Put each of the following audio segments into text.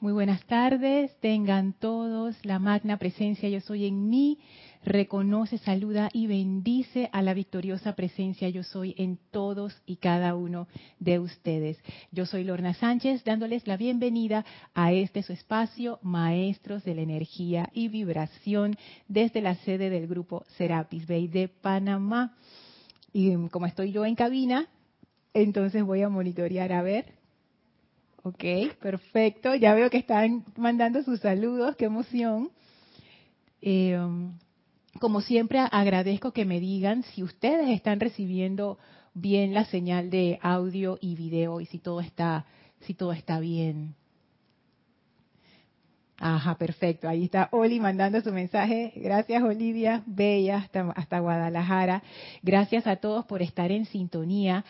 Muy buenas tardes, tengan todos la magna presencia yo soy en mí, reconoce, saluda y bendice a la victoriosa presencia yo soy en todos y cada uno de ustedes. Yo soy Lorna Sánchez dándoles la bienvenida a este su espacio, Maestros de la Energía y Vibración, desde la sede del grupo Serapis Bay de Panamá. Y como estoy yo en cabina, entonces voy a monitorear a ver Ok, perfecto. Ya veo que están mandando sus saludos, qué emoción. Eh, como siempre, agradezco que me digan si ustedes están recibiendo bien la señal de audio y video y si todo está, si todo está bien. Ajá, perfecto. Ahí está Oli mandando su mensaje. Gracias, Olivia. Bella, hasta, hasta Guadalajara. Gracias a todos por estar en sintonía.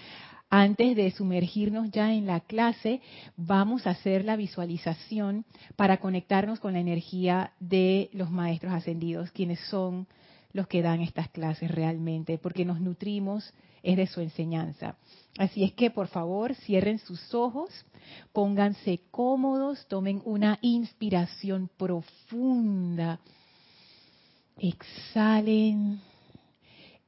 Antes de sumergirnos ya en la clase, vamos a hacer la visualización para conectarnos con la energía de los maestros ascendidos, quienes son los que dan estas clases realmente, porque nos nutrimos es de su enseñanza. Así es que por favor cierren sus ojos, pónganse cómodos, tomen una inspiración profunda, exhalen,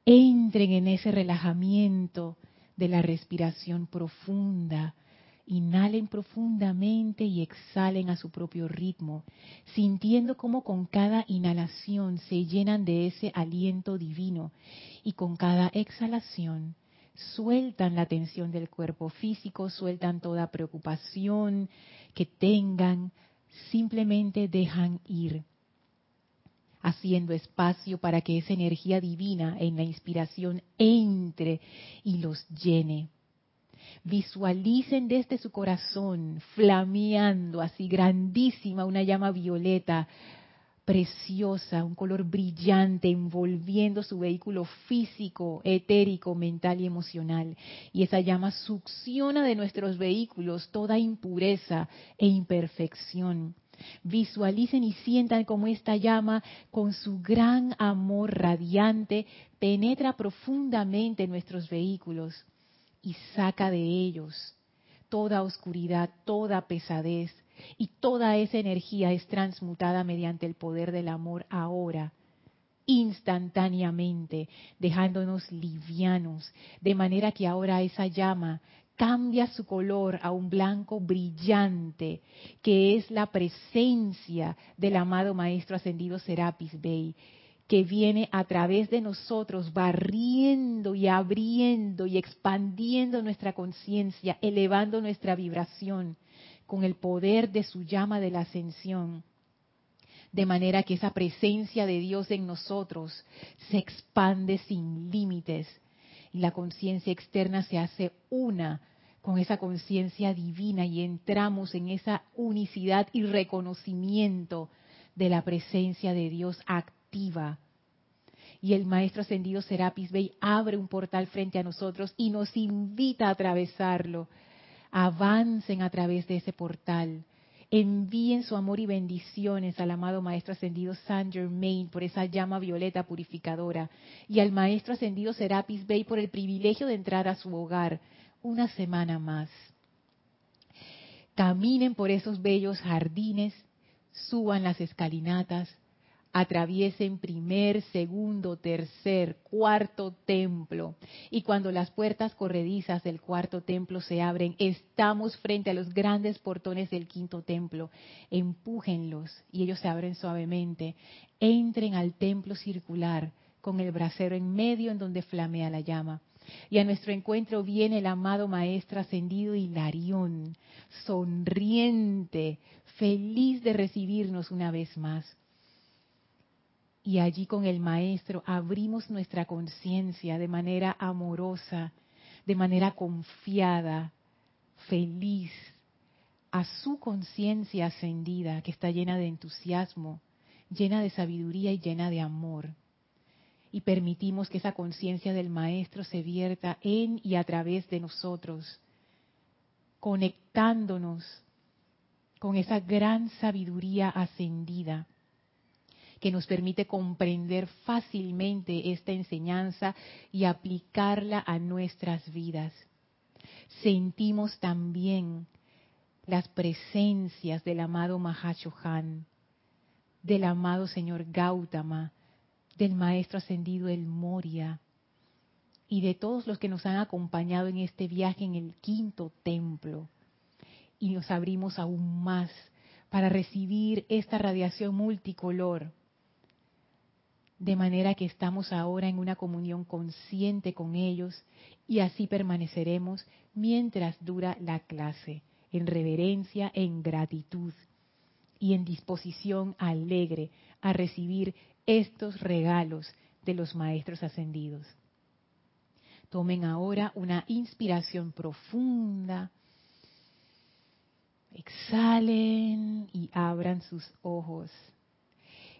entren en ese relajamiento de la respiración profunda. Inhalen profundamente y exhalen a su propio ritmo, sintiendo cómo con cada inhalación se llenan de ese aliento divino y con cada exhalación sueltan la tensión del cuerpo físico, sueltan toda preocupación que tengan, simplemente dejan ir haciendo espacio para que esa energía divina en la inspiración entre y los llene. Visualicen desde su corazón, flameando así grandísima una llama violeta, preciosa, un color brillante, envolviendo su vehículo físico, etérico, mental y emocional. Y esa llama succiona de nuestros vehículos toda impureza e imperfección Visualicen y sientan como esta llama, con su gran amor radiante, penetra profundamente en nuestros vehículos y saca de ellos toda oscuridad, toda pesadez, y toda esa energía es transmutada mediante el poder del amor ahora, instantáneamente, dejándonos livianos, de manera que ahora esa llama cambia su color a un blanco brillante, que es la presencia del amado Maestro Ascendido Serapis Bey, que viene a través de nosotros barriendo y abriendo y expandiendo nuestra conciencia, elevando nuestra vibración con el poder de su llama de la ascensión. De manera que esa presencia de Dios en nosotros se expande sin límites y la conciencia externa se hace una con esa conciencia divina y entramos en esa unicidad y reconocimiento de la presencia de Dios activa. Y el Maestro Ascendido Serapis Bey abre un portal frente a nosotros y nos invita a atravesarlo. Avancen a través de ese portal. Envíen su amor y bendiciones al amado Maestro Ascendido Saint Germain por esa llama violeta purificadora y al Maestro Ascendido Serapis Bey por el privilegio de entrar a su hogar una semana más. Caminen por esos bellos jardines, suban las escalinatas, atraviesen primer, segundo, tercer, cuarto templo. Y cuando las puertas corredizas del cuarto templo se abren, estamos frente a los grandes portones del quinto templo. Empújenlos y ellos se abren suavemente. Entren al templo circular con el brasero en medio en donde flamea la llama. Y a nuestro encuentro viene el amado Maestro Ascendido Hilarión, sonriente, feliz de recibirnos una vez más. Y allí con el Maestro abrimos nuestra conciencia de manera amorosa, de manera confiada, feliz, a su conciencia ascendida que está llena de entusiasmo, llena de sabiduría y llena de amor y permitimos que esa conciencia del Maestro se vierta en y a través de nosotros, conectándonos con esa gran sabiduría ascendida que nos permite comprender fácilmente esta enseñanza y aplicarla a nuestras vidas. Sentimos también las presencias del amado Mahashohan, del amado señor Gautama, del maestro ascendido El Moria y de todos los que nos han acompañado en este viaje en el quinto templo. Y nos abrimos aún más para recibir esta radiación multicolor, de manera que estamos ahora en una comunión consciente con ellos y así permaneceremos mientras dura la clase, en reverencia, en gratitud y en disposición alegre a recibir estos regalos de los maestros ascendidos. Tomen ahora una inspiración profunda. Exhalen y abran sus ojos.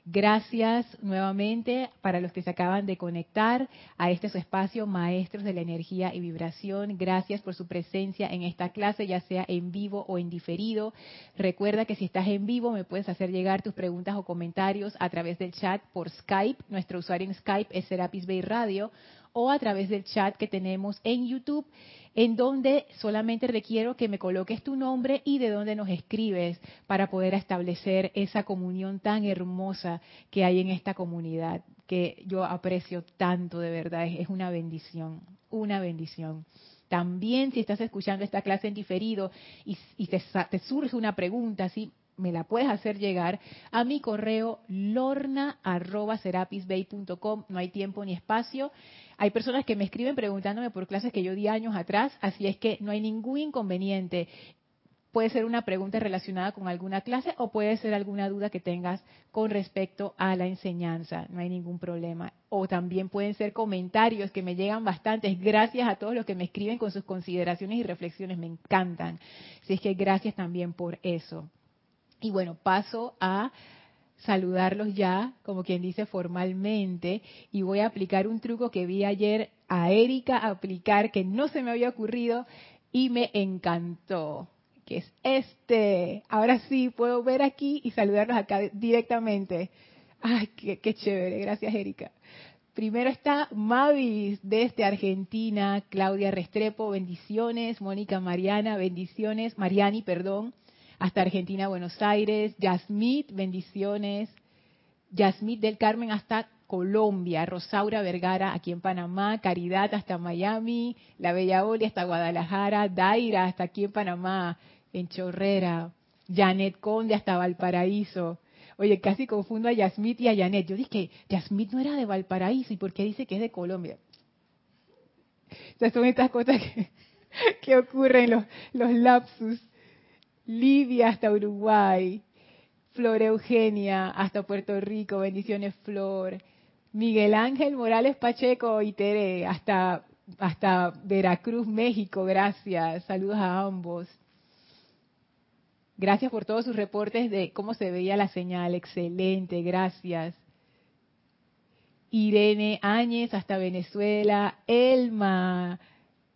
Gracias nuevamente para los que se acaban de conectar a este su espacio, Maestros de la Energía y Vibración. Gracias por su presencia en esta clase, ya sea en vivo o en diferido. Recuerda que si estás en vivo me puedes hacer llegar tus preguntas o comentarios a través del chat por Skype. Nuestro usuario en Skype es Serapis Bay Radio o a través del chat que tenemos en YouTube, en donde solamente requiero que me coloques tu nombre y de dónde nos escribes para poder establecer esa comunión tan hermosa que hay en esta comunidad, que yo aprecio tanto de verdad, es una bendición, una bendición. También si estás escuchando esta clase en diferido y, te, te surge una pregunta, así me la puedes hacer llegar a mi correo lorna.serapisbay.com. No hay tiempo ni espacio. Hay personas que me escriben preguntándome por clases que yo di años atrás, así es que no hay ningún inconveniente. Puede ser una pregunta relacionada con alguna clase o puede ser alguna duda que tengas con respecto a la enseñanza. No hay ningún problema. O también pueden ser comentarios que me llegan bastantes. Gracias a todos los que me escriben con sus consideraciones y reflexiones. Me encantan. Así es que gracias también por eso. Y bueno, paso a saludarlos ya, como quien dice formalmente, y voy a aplicar un truco que vi ayer a Erika aplicar, que no se me había ocurrido y me encantó, que es este. Ahora sí, puedo ver aquí y saludarlos acá directamente. Ay, qué, qué chévere, gracias Erika. Primero está Mavis desde Argentina, Claudia Restrepo, bendiciones, Mónica Mariana, bendiciones, Mariani, perdón, hasta Argentina, Buenos Aires, Yasmit, bendiciones, Yasmit del Carmen hasta Colombia, Rosaura Vergara aquí en Panamá, Caridad hasta Miami, La Bella Oli hasta Guadalajara, Daira hasta aquí en Panamá, en Chorrera, Janet Conde hasta Valparaíso. Oye, casi confundo a Yasmit y a Janet. Yo dije, Yasmit no era de Valparaíso, ¿y por qué dice que es de Colombia? O son estas cosas que, ocurren, los lapsus. Livia hasta Uruguay, Flor Eugenia hasta Puerto Rico, bendiciones Flor, Miguel Ángel Morales Pacheco y Tere hasta, hasta Veracruz, México, gracias, saludos a ambos. Gracias por todos sus reportes de cómo se veía la señal, excelente, gracias. Irene Áñez hasta Venezuela, Elma,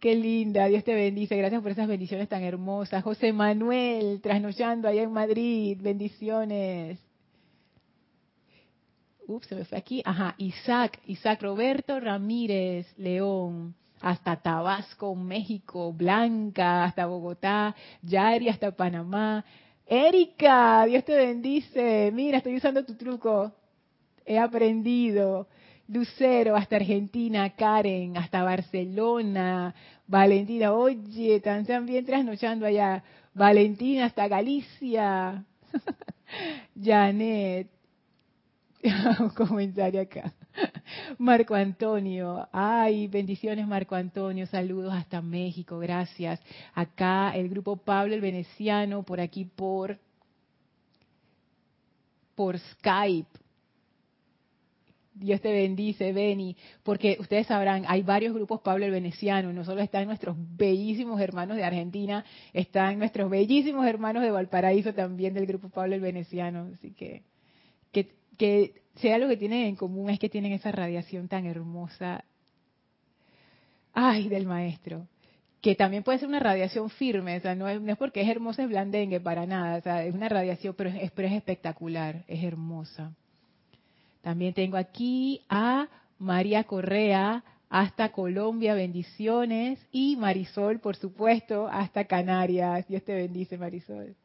Qué linda, Dios te bendice, gracias por esas bendiciones tan hermosas. José Manuel, trasnochando allá en Madrid, bendiciones. Ups, se me fue aquí. Ajá, Isaac, Isaac Roberto Ramírez, León, hasta Tabasco, México, Blanca, hasta Bogotá, Yari, hasta Panamá. Erika, Dios te bendice. Mira, estoy usando tu truco. He aprendido. Lucero hasta Argentina, Karen hasta Barcelona, Valentina, oye, están bien trasnochando allá, Valentina hasta Galicia, Janet, un comentario acá. Marco Antonio, ay, bendiciones Marco Antonio, saludos hasta México, gracias. Acá el grupo Pablo el Veneciano, por aquí por por Skype. Dios te bendice, Beni, porque ustedes sabrán, hay varios grupos Pablo el Veneciano, no solo están nuestros bellísimos hermanos de Argentina, están nuestros bellísimos hermanos de Valparaíso también del grupo Pablo el Veneciano, así que que, sea lo que tienen en común es que tienen esa radiación tan hermosa, ay, del maestro, que también puede ser una radiación firme, o sea, no es, no es porque es hermosa, es blandengue, para nada, o sea, es una radiación, pero es, pero es espectacular, es hermosa. También tengo aquí a María Correa hasta Colombia, bendiciones. Y Marisol, por supuesto, hasta Canarias. Dios te bendice, Marisol.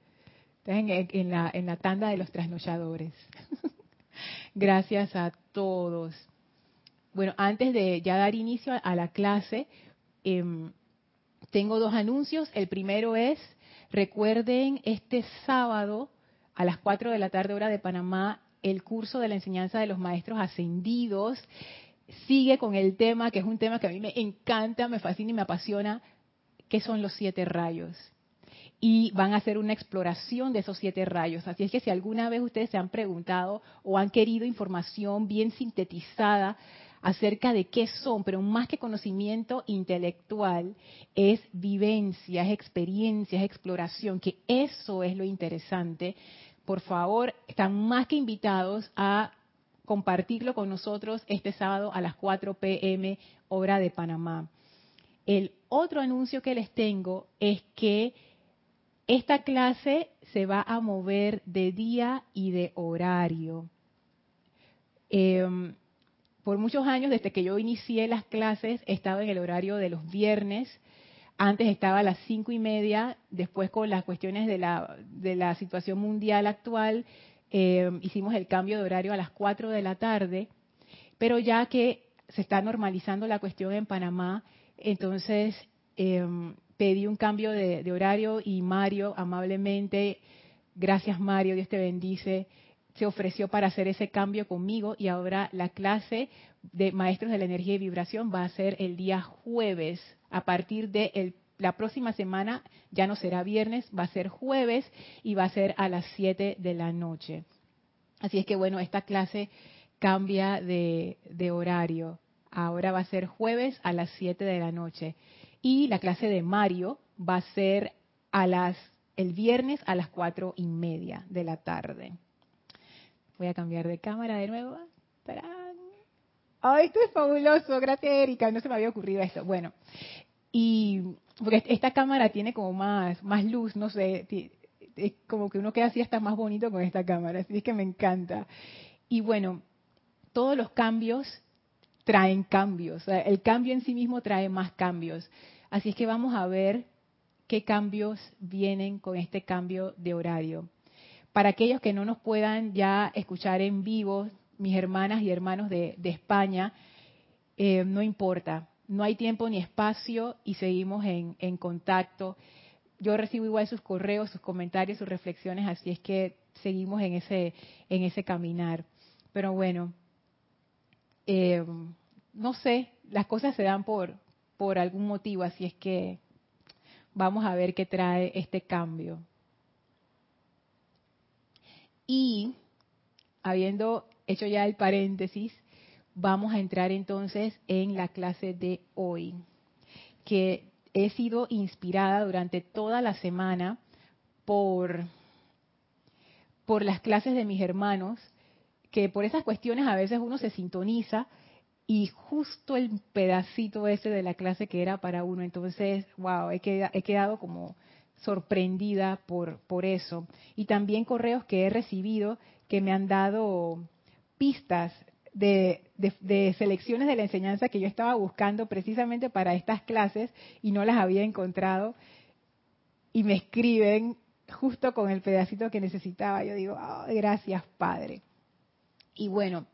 Estás en, la, en la tanda de los trasnolladores. Gracias a todos. Bueno, antes de ya dar inicio a, la clase, em, tengo dos anuncios. El primero es, recuerden, este sábado a las 4 de la tarde hora de Panamá, el curso de la enseñanza de los maestros ascendidos sigue con el tema, que es un tema que a mí me encanta, me fascina y me apasiona, que son los siete rayos. Y van a hacer una exploración de esos siete rayos. Así es que si alguna vez ustedes se han preguntado o han querido información bien sintetizada acerca de qué son, pero más que conocimiento intelectual, es vivencia, es experiencia, es exploración, que eso es lo interesante. Por favor, están más que invitados a compartirlo con nosotros este sábado a las 4 pm hora de Panamá. El otro anuncio que les tengo es que esta clase se va a mover de día y de horario. Em, por muchos años, desde que yo inicié las clases, he estado en el horario de los viernes. Antes estaba a las cinco y media, después con las cuestiones de la, de la situación mundial actual, eh, hicimos el cambio de horario a las 4 de la tarde, pero ya que se está normalizando la cuestión en Panamá, entonces eh, pedí un cambio de, horario y Mario amablemente, gracias Mario, Dios te bendice, se ofreció para hacer ese cambio conmigo y ahora la clase de maestros de la energía y vibración va a ser el día jueves a partir de la próxima semana ya no será viernes, va a ser jueves y va a ser a las 7 de la noche. Así es que bueno, esta clase cambia de, horario. Ahora va a ser jueves a las 7 de la noche. Y la clase de Mario va a ser a las, el viernes a las cuatro y media de la tarde. Voy a cambiar de cámara de nuevo. ¡Ay, esto es fabuloso! Gracias, Erika. No se me había ocurrido esto. Bueno, y porque esta cámara tiene como más, más luz, no sé, es como que uno queda así hasta más bonito con esta cámara, así es que me encanta. Y bueno, todos los cambios traen cambios, el cambio en sí mismo trae más cambios. Así es que vamos a ver qué cambios vienen con este cambio de horario. Para aquellos que no nos puedan ya escuchar en vivo, mis hermanas y hermanos de, España, eh, no importa, no hay tiempo ni espacio y seguimos en, contacto. Yo recibo igual sus correos, sus comentarios, sus reflexiones, así es que seguimos en ese, en ese caminar. Pero bueno, eh, no sé, las cosas se dan por, por algún motivo, así es que vamos a ver qué trae este cambio. Y habiendo hecho ya el paréntesis, vamos a entrar entonces en la clase de hoy, que he sido inspirada durante toda la semana por, por las clases de mis hermanos, que por esas cuestiones a veces uno se sintoniza y justo el pedacito ese de la clase que era para uno, entonces, wow, he quedado, he quedado como sorprendida por, por eso. Y también correos que he recibido que me han dado pistas de, selecciones de la enseñanza que yo estaba buscando precisamente para estas clases y no las había encontrado y me escriben justo con el pedacito que necesitaba. Yo digo, gracias Padre. Y bueno,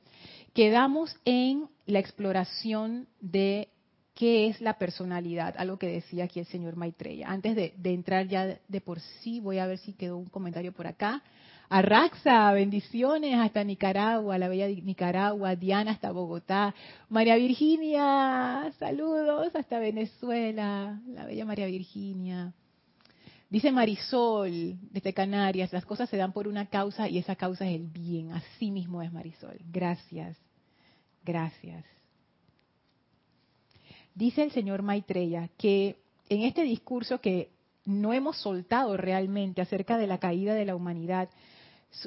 quedamos en la exploración de qué es la personalidad, algo que decía aquí el señor Maitreya. Antes de, de entrar ya de por sí, voy a ver si quedó un comentario por acá. Arraxa, bendiciones hasta Nicaragua, la bella Nicaragua, Diana hasta Bogotá, María Virginia, saludos hasta Venezuela, la bella María Virginia. Dice Marisol desde Canarias, las cosas se dan por una causa y esa causa es el bien. Así mismo es Marisol. Gracias, gracias. Dice el señor Maitreya que en este discurso que no hemos soltado realmente acerca de la caída de la humanidad,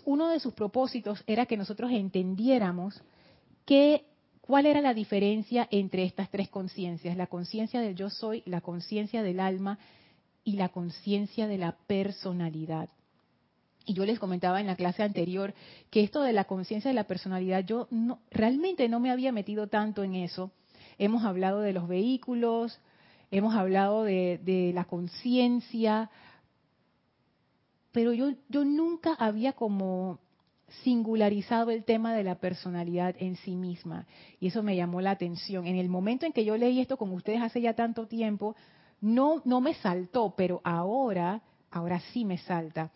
uno de sus propósitos era que nosotros entendiéramos que, cuál era la diferencia entre estas tres conciencias, la conciencia del yo soy, la conciencia del alma y la conciencia de la personalidad. Y yo les comentaba en la clase anterior que esto de la conciencia de la personalidad, yo no, realmente no me había metido tanto en eso. Hemos hablado de los vehículos, hemos hablado de, la conciencia, pero yo, yo nunca había como singularizado el tema de la personalidad en sí misma. Y eso me llamó la atención. En el momento en que yo leí esto con ustedes hace ya tanto tiempo, no, no me saltó, pero ahora, ahora sí me salta.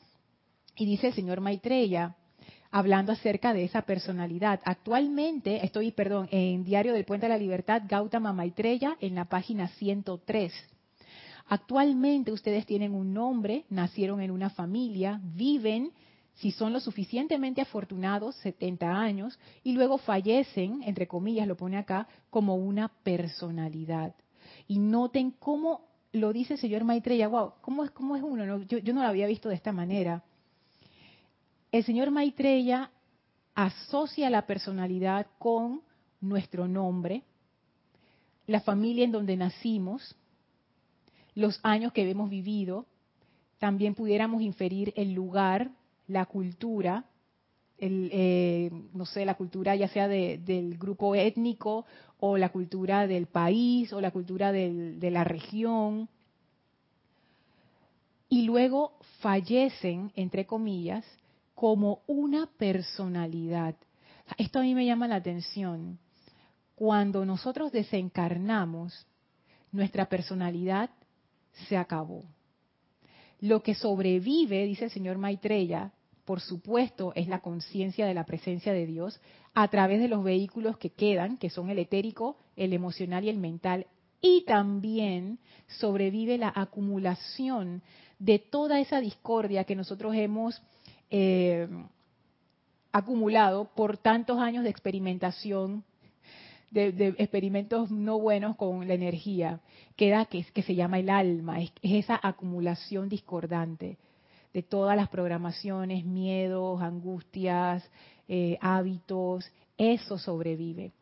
Y dice el señor Maitreya, hablando acerca de esa personalidad. Actualmente, estoy, perdón, en Diario del Puente de la Libertad, Gautama Maitreya, en la página 103. Actualmente ustedes tienen un nombre, nacieron en una familia, viven si son lo suficientemente afortunados, 70 años, y luego fallecen, entre comillas lo pone acá, como una personalidad. Y noten cómo lo dice el señor Maitreya, wow, ¿cómo es, cómo es uno? Yo, yo no lo había visto de esta manera. El señor Maitreya asocia la personalidad con nuestro nombre, la familia en donde nacimos, los años que hemos vivido, también pudiéramos inferir el lugar la cultura, eh, no sé, la cultura ya sea del grupo étnico o la cultura del país o la cultura de la región. Y luego fallecen, entre comillas, como una personalidad. Esto a mí me llama la atención. Cuando nosotros desencarnamos, nuestra personalidad se acabó. Lo que sobrevive, dice el señor Maitreya, por supuesto, es la conciencia de la presencia de Dios a través de los vehículos que quedan, que son el etérico, el emocional y el mental. Y también sobrevive la acumulación de toda esa discordia que nosotros hemos eh, acumulado por tantos años de experimentación de, experimentos no buenos con la energía, queda que, que se llama el alma, es, esa acumulación discordante de todas las programaciones, miedos, angustias, eh, hábitos, eso sobrevive.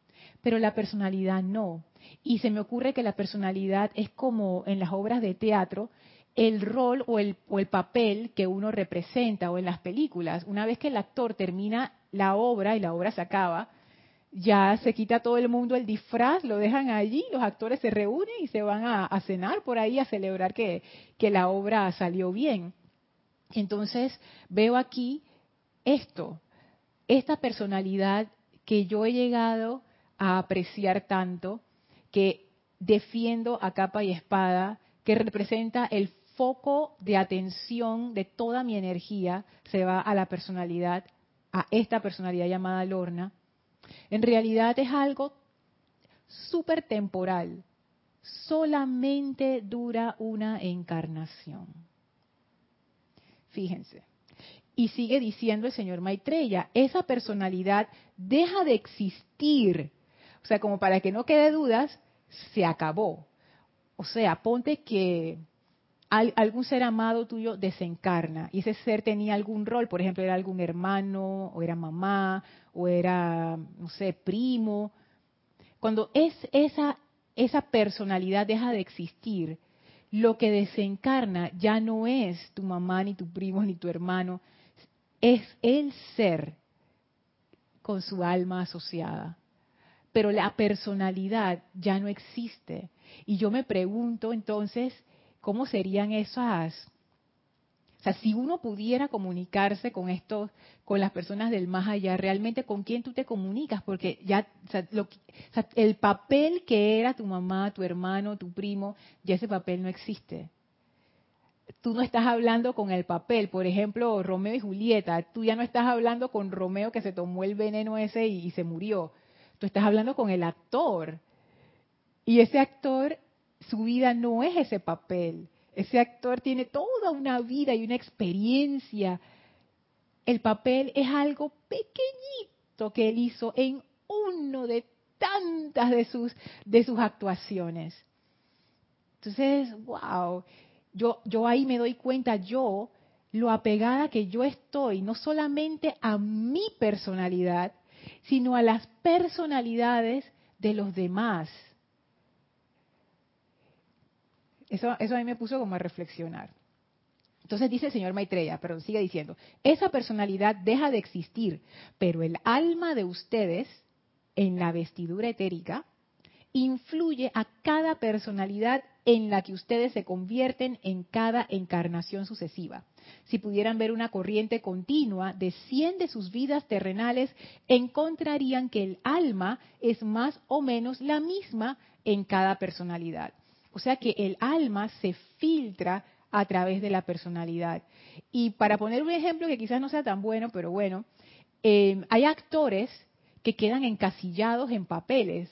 Pero la personalidad no. Y se me ocurre que la personalidad es como en las obras de teatro, el rol o el, o el papel que uno representa o en las películas. Una vez que el actor termina la obra y la obra se acaba, ya se quita todo el mundo el disfraz, lo dejan allí, los actores se reúnen y se van a, cenar por ahí a celebrar que, que la obra salió bien. Entonces veo aquí esto, esta personalidad que yo he llegado a apreciar tanto, que defiendo a capa y espada, que representa el foco de atención de toda mi energía, se va a la personalidad, a esta personalidad llamada Lorna, en realidad es algo súper temporal. Solamente dura una encarnación. Fíjense. Y sigue diciendo el señor Maitreya, esa personalidad deja de existir. O sea, como para que no quede dudas, se acabó. O sea, ponte que algún ser amado tuyo desencarna y ese ser tenía algún rol, por ejemplo, era algún hermano o era mamá o era, no sé, primo. Cuando es esa, esa personalidad deja de existir, lo que desencarna ya no es tu mamá, ni tu primo, ni tu hermano, es el ser con su alma asociada. Pero la personalidad ya no existe. Y yo me pregunto entonces, ¿cómo serían esas o sea, si uno pudiera comunicarse con estos, con las personas del más allá, realmente con quién tú te comunicas, porque ya el papel que era tu mamá, tu hermano, tu primo, ya ese papel no existe. Tú no estás hablando con el papel, por ejemplo, Romeo y Julieta, tú ya no estás hablando con Romeo que se tomó el veneno ese y se murió. Tú estás hablando con el actor. Y ese actor, su vida no es ese papel ese actor tiene toda una vida y una experiencia. El papel es algo pequeñito que él hizo en uno de tantas de sus, de sus actuaciones. Entonces, wow, yo, yo ahí me doy cuenta, yo, lo apegada que yo estoy, no solamente a mi personalidad, sino a las personalidades de los demás. Eso, a mí me puso como a reflexionar. Entonces dice el señor Maitreya, pero sigue diciendo, esa personalidad deja de existir, pero el alma de ustedes en la vestidura etérica influye a cada personalidad en la que ustedes se convierten en cada encarnación sucesiva. Si pudieran ver una corriente continua de 100 de sus vidas terrenales, encontrarían que el alma es más o menos la misma en cada personalidad. O sea que el alma se filtra a través de la personalidad. Y para poner un ejemplo que quizás no sea tan bueno, pero bueno, eh, hay actores que quedan encasillados en papeles.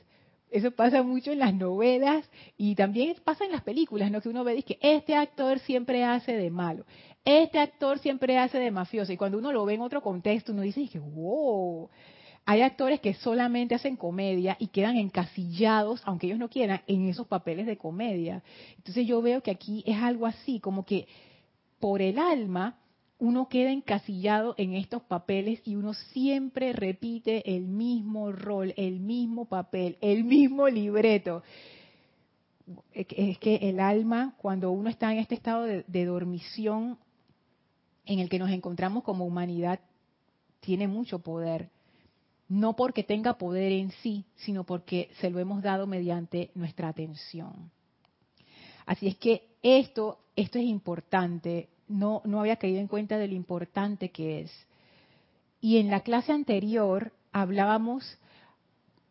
Eso pasa mucho en las novelas y también pasa en las películas, ¿no? Que uno ve que este actor siempre hace de malo, este actor siempre hace de mafioso. Y cuando uno lo ve en otro contexto, uno dice wow, hay actores que solamente hacen comedia y quedan encasillados, aunque ellos no quieran, en esos papeles de comedia. Entonces yo veo que aquí es algo así, como que por el alma uno queda encasillado en estos papeles y uno siempre repite el mismo rol, el mismo papel, el mismo libreto. Es que el alma, cuando uno está en este estado de, de dormición en el que nos encontramos como humanidad, tiene mucho poder. No porque tenga poder en sí, sino porque se lo hemos dado mediante nuestra atención. Así es que esto, esto es importante no, no había caído en cuenta de lo importante que es. Y en la clase anterior hablábamos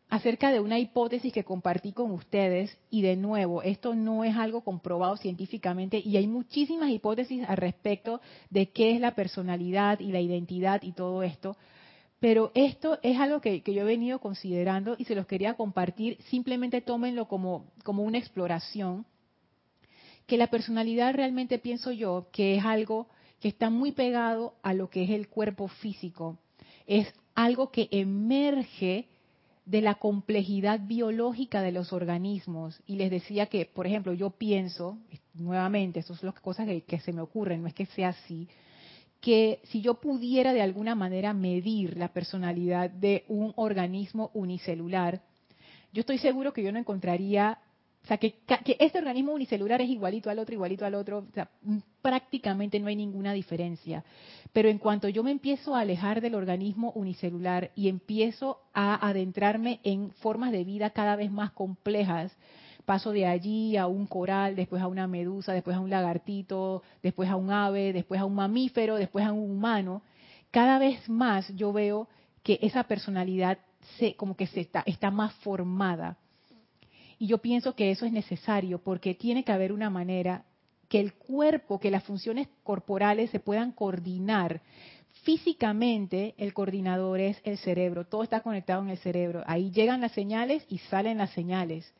acerca de una hipótesis que compartí con ustedes y de nuevo, esto no es algo comprobado científicamente y hay muchísimas hipótesis al respecto de qué es la personalidad y la identidad y todo esto, pero esto es algo que, yo he venido considerando y se los quería compartir, simplemente tómenlo como, como una exploración que la personalidad realmente pienso yo que es algo que está muy pegado a lo que es el cuerpo físico. Es algo que emerge de la complejidad biológica de los organismos. Y les decía que, por ejemplo, yo pienso, nuevamente, eso son las cosas que, que se me ocurren, no es que sea así, que si yo pudiera de alguna manera medir la personalidad de un organismo unicelular, yo estoy seguro que yo no encontraría o sea, que, este organismo unicelular es igualito al otro, igualito al otro, o sea, prácticamente no hay ninguna diferencia. Pero en cuanto yo me empiezo a alejar del organismo unicelular y empiezo a adentrarme en formas de vida cada vez más complejas, paso de allí a un coral, después a una medusa, después a un lagartito, después a un ave, después a un mamífero, después a un humano, cada vez más yo veo que esa personalidad se, como que se está, está más formada y yo pienso que eso es necesario porque tiene que haber una manera que el cuerpo, que las funciones corporales se puedan coordinar. Físicamente el coordinador es el cerebro, todo está conectado en el cerebro. Ahí llegan las señales y salen las señales.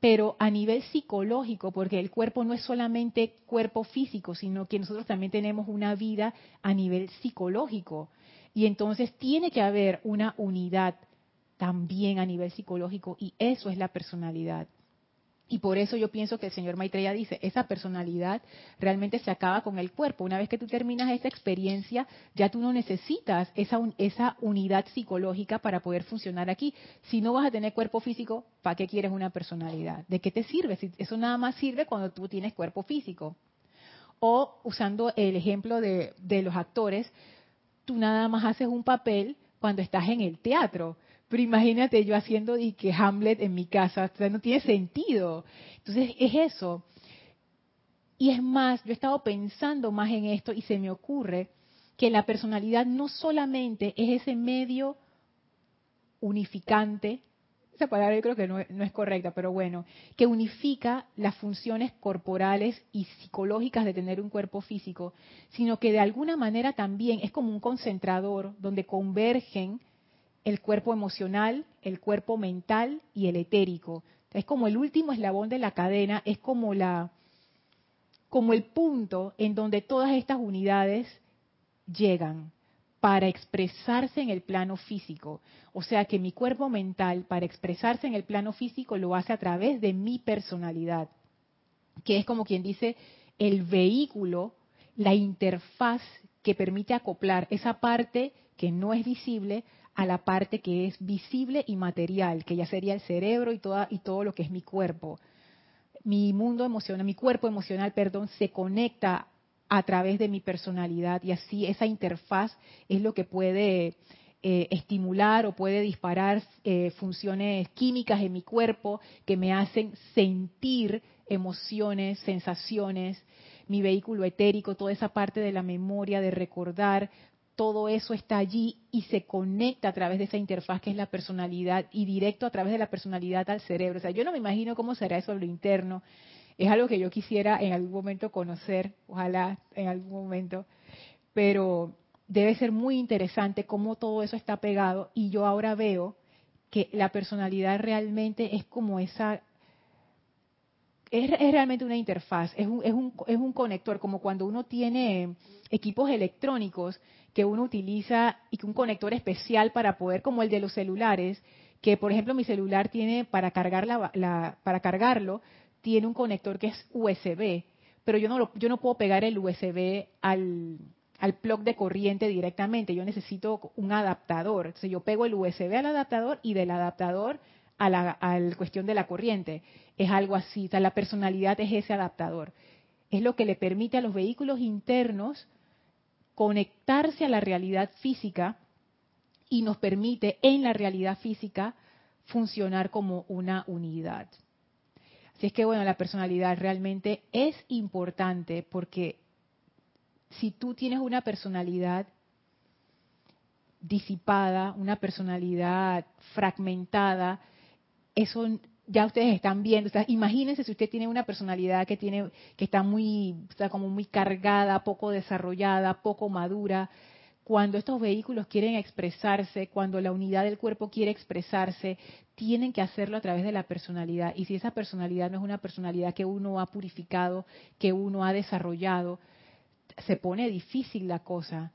Pero a nivel psicológico, porque el cuerpo no es solamente cuerpo físico, sino que nosotros también tenemos una vida a nivel psicológico. Y entonces tiene que haber una unidad también a nivel psicológico y eso es la personalidad. Y por eso yo pienso que el señor Maitreya dice, esa personalidad realmente se acaba con el cuerpo. Una vez que tú terminas esta experiencia, ya tú no necesitas esa, esa unidad psicológica para poder funcionar aquí. Si no vas a tener cuerpo físico, ¿para qué quieres una personalidad? ¿De qué te sirve? Si eso nada más sirve cuando tú tienes cuerpo físico. O usando el ejemplo de, de los actores, tú nada más haces un papel cuando estás en el teatro pero imagínate yo haciendo y que Hamlet en mi casa, o sea, no tiene sentido. Entonces es eso. Y es más, yo he estado pensando más en esto y se me ocurre que la personalidad no solamente es ese medio unificante, esa palabra yo creo que no, no, es correcta, pero bueno, que unifica las funciones corporales y psicológicas de tener un cuerpo físico, sino que de alguna manera también es como un concentrador donde convergen el cuerpo emocional, el cuerpo mental y el etérico. Es como el último eslabón de la cadena, es como la como el punto en donde todas estas unidades llegan para expresarse en el plano físico. O sea que mi cuerpo mental, para expresarse en el plano físico, lo hace a través de mi personalidad, que es como quien dice el vehículo, la interfaz que permite acoplar esa parte que no es visible a la parte que es visible y material, que ya sería el cerebro y, toda, y todo lo que es mi cuerpo. Mi mundo emocional, mi cuerpo emocional, perdón, se conecta a través de mi personalidad y así esa interfaz es lo que puede eh, estimular o puede disparar eh, funciones químicas en mi cuerpo que me hacen sentir emociones, sensaciones, mi vehículo etérico, toda esa parte de la memoria, de recordar, todo eso está allí y se conecta a través de esa interfaz que es la personalidad y directo a través de la personalidad al cerebro. O sea, yo no me imagino cómo será eso lo interno. Es algo que yo quisiera en algún momento conocer, ojalá en algún momento, pero debe ser muy interesante cómo todo eso está pegado y yo ahora veo que la personalidad realmente es como esa es, realmente una interfaz, es un, es, un, es un conector, como cuando uno tiene equipos electrónicos que uno utiliza y que un conector especial para poder, como el de los celulares, que por ejemplo mi celular tiene para cargar la, para cargarlo tiene un conector que es USB, pero yo no lo, yo no puedo pegar el USB al al plug de corriente directamente. Yo necesito un adaptador. Entonces yo pego el USB al adaptador y del adaptador a la, cuestión de la corriente. Es algo así. O sea, la personalidad es ese adaptador. Es lo que le permite a los vehículos internos conectarse a la realidad física y nos permite en la realidad física funcionar como una unidad. Así es que bueno, la personalidad realmente es importante porque si tú tienes una personalidad disipada, una personalidad fragmentada, eso ya ustedes están viendo. O sea, imagínense si usted tiene una personalidad que tiene, que está muy, está como muy cargada, poco desarrollada, poco madura. Cuando estos vehículos quieren expresarse, cuando la unidad del cuerpo quiere expresarse, tienen que hacerlo a través de la personalidad. Y si esa personalidad no es una personalidad que uno ha purificado, que uno ha desarrollado, se pone difícil la cosa.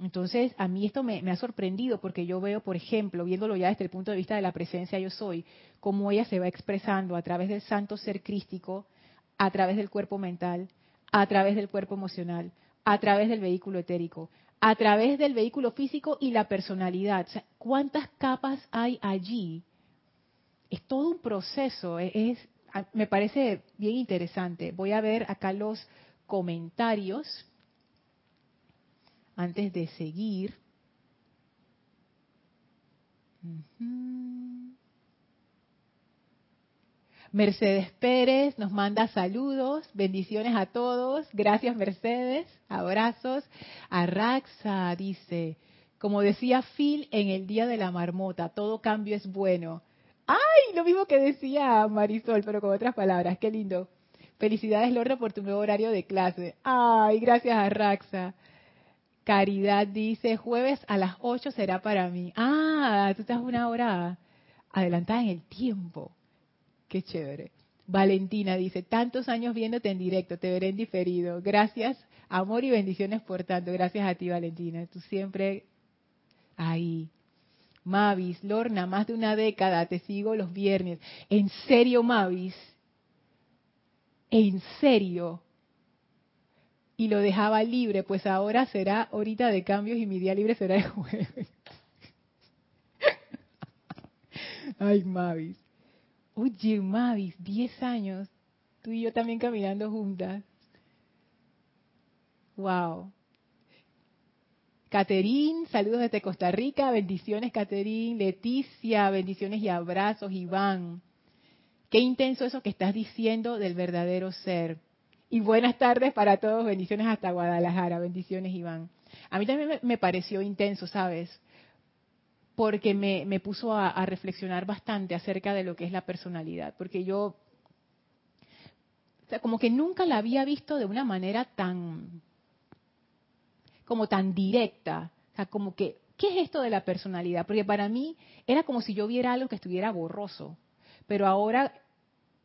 Entonces, a mí esto me, ha sorprendido porque yo veo, por ejemplo, viéndolo ya desde el punto de vista de la presencia yo soy, cómo ella se va expresando a través del santo ser crístico, a través del cuerpo mental, a través del cuerpo emocional, a través del vehículo etérico, a través del vehículo físico y la personalidad. ¿Cuántas capas hay allí? Es todo un proceso, es, me parece bien interesante. Voy a ver acá los comentarios antes de seguir. Mercedes Pérez nos manda saludos, bendiciones a todos. Gracias Mercedes, abrazos. Arraxa dice, como decía Phil en el día de la marmota, todo cambio es bueno. ¡Ay! Lo mismo que decía Marisol, pero con otras palabras. Qué lindo. Felicidades, Lorna, por tu nuevo horario de clase. ¡Ay! Gracias, Arraxa. Caridad dice, jueves a las 8 será para mí. Ah, tú estás una hora adelantada en el tiempo. Qué chévere. Valentina dice, tantos años viéndote en directo, te veré en diferido. Gracias, amor y bendiciones por tanto. Gracias a ti, Valentina. Tú siempre ahí. Mavis, Lorna, más de una década, te sigo los viernes. ¿En serio, Mavis? ¿En serio? Y lo dejaba libre, pues ahora será ahorita de cambios y mi día libre será el jueves. Ay, Mavis. Oye, Mavis, 10 años, tú y yo también caminando juntas. Wow. Caterín, saludos desde Costa Rica, bendiciones Caterín, Leticia, bendiciones y abrazos, Iván. Qué intenso eso que estás diciendo del verdadero ser. Y buenas tardes para todos, bendiciones hasta Guadalajara, bendiciones Iván. A mí también me, pareció intenso, ¿sabes? Porque me, puso a, reflexionar bastante acerca de lo que es la personalidad, porque yo, o sea, como que nunca la había visto de una manera tan, como tan directa, o sea, como que, ¿qué es esto de la personalidad? Porque para mí era como si yo viera algo que estuviera borroso, pero ahora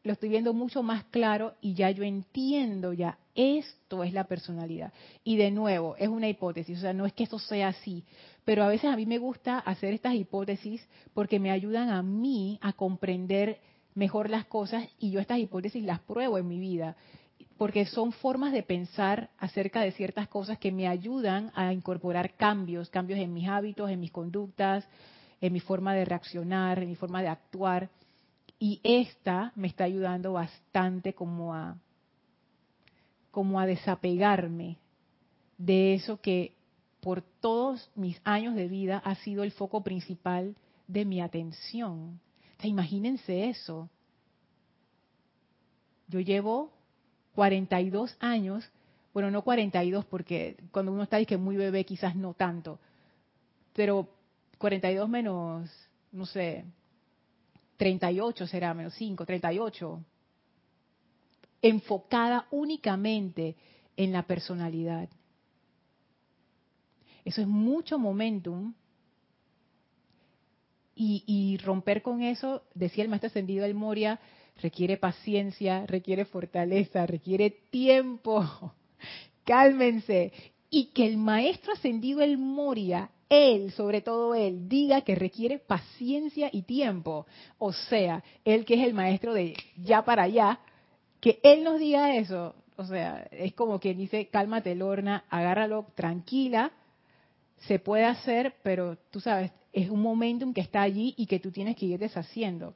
lo estoy viendo mucho más claro y ya yo entiendo ya, esto es la personalidad. Y de nuevo, es una hipótesis, o sea, no es que esto sea así, pero a veces a mí me gusta hacer estas hipótesis porque me ayudan a mí a comprender mejor las cosas y yo estas hipótesis las pruebo en mi vida, porque son formas de pensar acerca de ciertas cosas que me ayudan a incorporar cambios, cambios en mis hábitos, en mis conductas, en mi forma de reaccionar, en mi forma de actuar. Y esta me está ayudando bastante como a, como a desapegarme de eso que por todos mis años de vida ha sido el foco principal de mi atención. imagínense eso. Yo llevo 42 años, bueno, no 42 porque cuando uno está que muy bebé quizás no tanto, pero 42 menos, no sé, 38 será, menos 5, 38, enfocada únicamente en la personalidad. Eso es mucho momentum. Y, romper con eso, decía el maestro ascendido El Moria, requiere paciencia, requiere fortaleza, requiere tiempo. Cálmense. Y que el maestro ascendido El Moria, él, sobre todo él, diga que requiere paciencia y tiempo. O sea, él que es el maestro de ya para allá, que él nos diga eso. O sea, es como quien dice, cálmate, Lorna, agárralo tranquila, se puede hacer, pero tú sabes, es un momentum que está allí y que tú tienes que ir deshaciendo.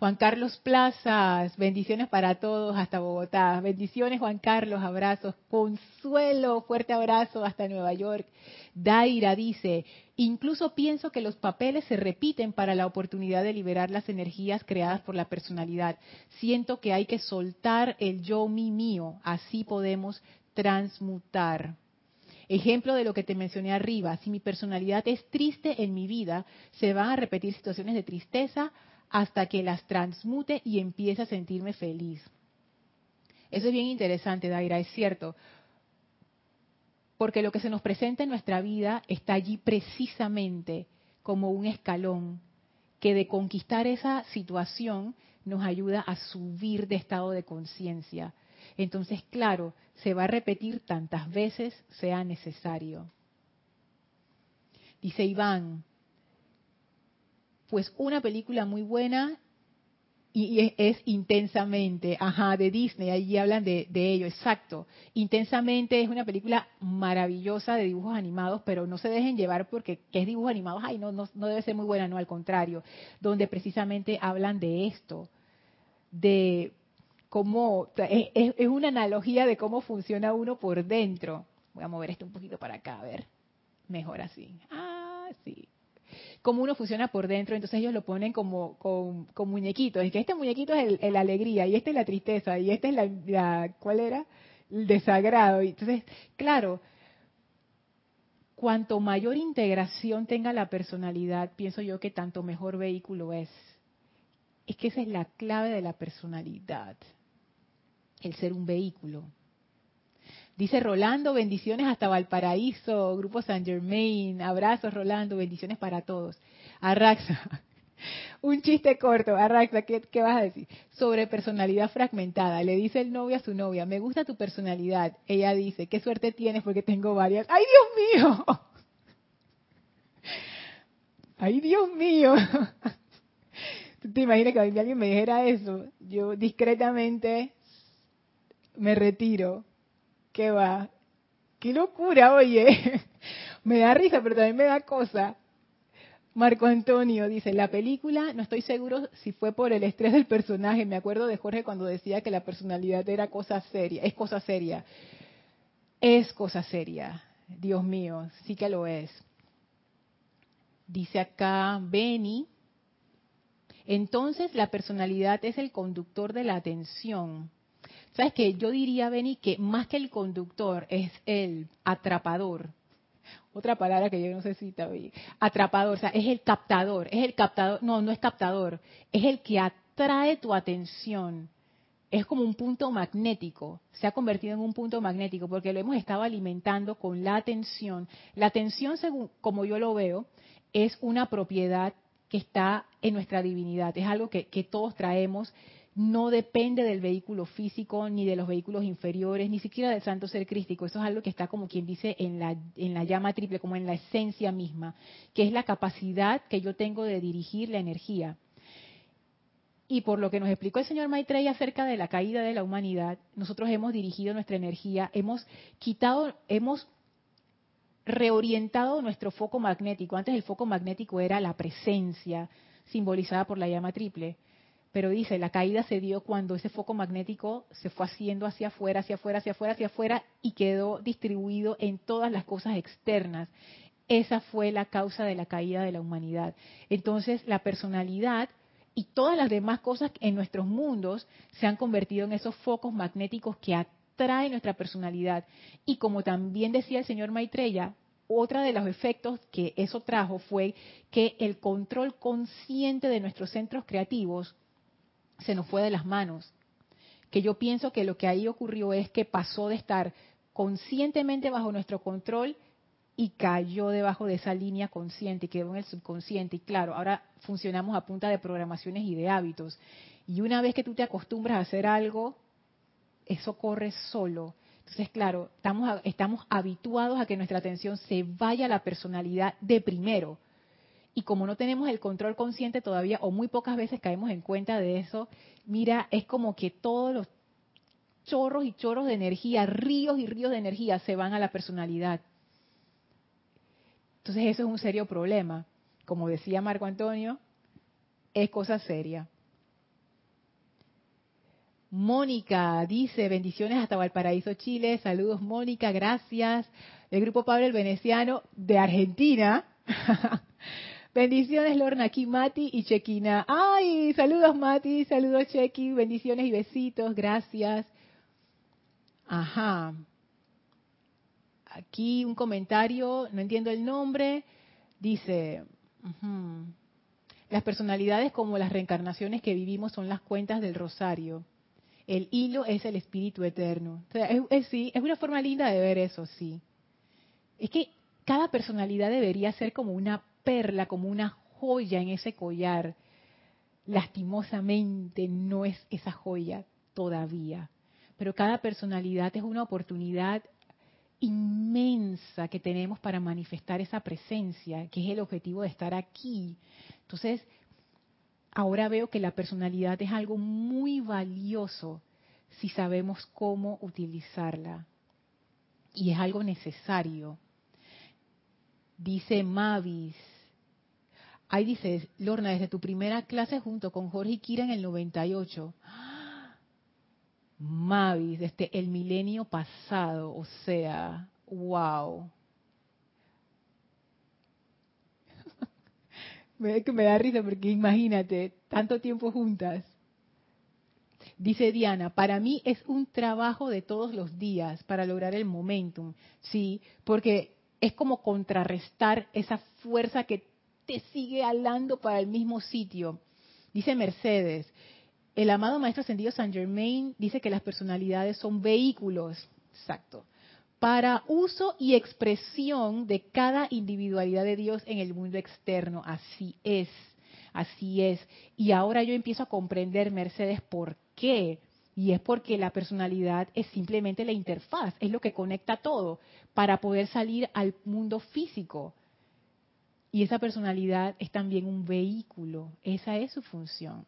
Juan Carlos Plazas, bendiciones para todos hasta Bogotá. Bendiciones Juan Carlos, abrazos. Consuelo, fuerte abrazo hasta Nueva York. Daira dice, incluso pienso que los papeles se repiten para la oportunidad de liberar las energías creadas por la personalidad. Siento que hay que soltar el yo mi mío, así podemos transmutar. Ejemplo de lo que te mencioné arriba, si mi personalidad es triste en mi vida, se van a repetir situaciones de tristeza hasta que las transmute y empiece a sentirme feliz. Eso es bien interesante, Daira, es cierto. Porque lo que se nos presenta en nuestra vida está allí precisamente como un escalón que de conquistar esa situación nos ayuda a subir de estado de conciencia. Entonces, claro, se va a repetir tantas veces sea necesario. Dice Iván, pues una película muy buena y es, intensamente, ajá, de Disney, allí hablan de, ello, exacto. Intensamente es una película maravillosa de dibujos animados, pero no se dejen llevar porque que es dibujos animados, ay, no, no, no debe ser muy buena, no, al contrario, donde precisamente hablan de esto, de cómo, es, es una analogía de cómo funciona uno por dentro. Voy a mover esto un poquito para acá, a ver, mejor así. Ah, sí cómo uno funciona por dentro, entonces ellos lo ponen como con, muñequitos, y que este muñequito es la alegría, y este es la tristeza, y este es la, ¿cuál era? El desagrado. Entonces, claro, cuanto mayor integración tenga la personalidad, pienso yo que tanto mejor vehículo es. Es que esa es la clave de la personalidad, el ser un vehículo. Dice Rolando, bendiciones hasta Valparaíso, Grupo San Germain, abrazos Rolando, bendiciones para todos. Arraxa, un chiste corto, Arraxa, ¿qué, ¿qué, vas a decir? Sobre personalidad fragmentada. Le dice el novio a su novia, me gusta tu personalidad. Ella dice, qué suerte tienes porque tengo varias. ¡Ay, Dios mío! ¡Ay, Dios mío! ¿Tú te imaginas que alguien me dijera eso? Yo discretamente me retiro ¿Qué va? ¡Qué locura, oye! me da risa, pero también me da cosa. Marco Antonio dice, la película, no estoy seguro si fue por el estrés del personaje, me acuerdo de Jorge cuando decía que la personalidad era cosa seria, es cosa seria. Es cosa seria, Dios mío, sí que lo es. Dice acá Benny, entonces la personalidad es el conductor de la atención. ¿Sabes qué? Yo diría, Benny, que más que el conductor es el atrapador. Otra palabra que yo no sé si está bien. Atrapador, o sea, es el captador, es el captador, no, no es captador, es el que atrae tu atención. Es como un punto magnético, se ha convertido en un punto magnético porque lo hemos estado alimentando con la atención. La atención, según como yo lo veo, es una propiedad que está en nuestra divinidad, es algo que, que todos traemos no depende del vehículo físico, ni de los vehículos inferiores, ni siquiera del santo ser crístico. Eso es algo que está como quien dice en la, en la llama triple, como en la esencia misma, que es la capacidad que yo tengo de dirigir la energía. Y por lo que nos explicó el señor Maitreya acerca de la caída de la humanidad, nosotros hemos dirigido nuestra energía, hemos quitado, hemos reorientado nuestro foco magnético. Antes el foco magnético era la presencia, simbolizada por la llama triple pero dice, la caída se dio cuando ese foco magnético se fue haciendo hacia afuera, hacia afuera, hacia afuera, hacia afuera y quedó distribuido en todas las cosas externas. Esa fue la causa de la caída de la humanidad. Entonces, la personalidad y todas las demás cosas en nuestros mundos se han convertido en esos focos magnéticos que atraen nuestra personalidad. Y como también decía el señor Maitreya, otro de los efectos que eso trajo fue que el control consciente de nuestros centros creativos se nos fue de las manos. Que yo pienso que lo que ahí ocurrió es que pasó de estar conscientemente bajo nuestro control y cayó debajo de esa línea consciente y quedó en el subconsciente. Y claro, ahora funcionamos a punta de programaciones y de hábitos. Y una vez que tú te acostumbras a hacer algo, eso corre solo. Entonces, claro, estamos, estamos habituados a que nuestra atención se vaya a la personalidad de primero y como no tenemos el control consciente todavía, o muy pocas veces caemos en cuenta de eso, mira, es como que todos los chorros y chorros de energía, ríos y ríos de energía se van a la personalidad. Entonces eso es un serio problema. Como decía Marco Antonio, es cosa seria. Mónica dice, bendiciones hasta Valparaíso, Chile. Saludos, Mónica, gracias. El grupo Pablo el Veneciano de Argentina. Bendiciones, Lorna, aquí Mati y Chequina. Ay, saludos Mati, saludos Chequi, bendiciones y besitos, gracias. Ajá. Aquí un comentario, no entiendo el nombre, dice, las personalidades como las reencarnaciones que vivimos son las cuentas del rosario. El hilo es el espíritu eterno. es, sí, es una forma linda de ver eso, sí. Es que cada personalidad debería ser como una perla, como una joya en ese collar. Lastimosamente no es esa joya todavía. Pero cada personalidad es una oportunidad inmensa que tenemos para manifestar esa presencia, que es el objetivo de estar aquí. Entonces, ahora veo que la personalidad es algo muy valioso si sabemos cómo utilizarla. Y es algo necesario. Dice Mavis, ahí dice, Lorna, desde tu primera clase junto con Jorge y Kira en el 98. Mavis, desde el milenio pasado, o sea, wow. me, me da risa porque imagínate, tanto tiempo juntas. Dice Diana, para mí es un trabajo de todos los días para lograr el momentum. Sí, porque es como contrarrestar esa fuerza que sigue alando para el mismo sitio. Dice Mercedes, el amado Maestro Ascendido Saint Germain dice que las personalidades son vehículos, exacto, para uso y expresión de cada individualidad de Dios en el mundo externo. Así es, así es. Y ahora yo empiezo a comprender, Mercedes, por qué. Y es porque la personalidad es simplemente la interfaz, es lo que conecta todo para poder salir al mundo físico. Y esa personalidad es también un vehículo, esa es su función.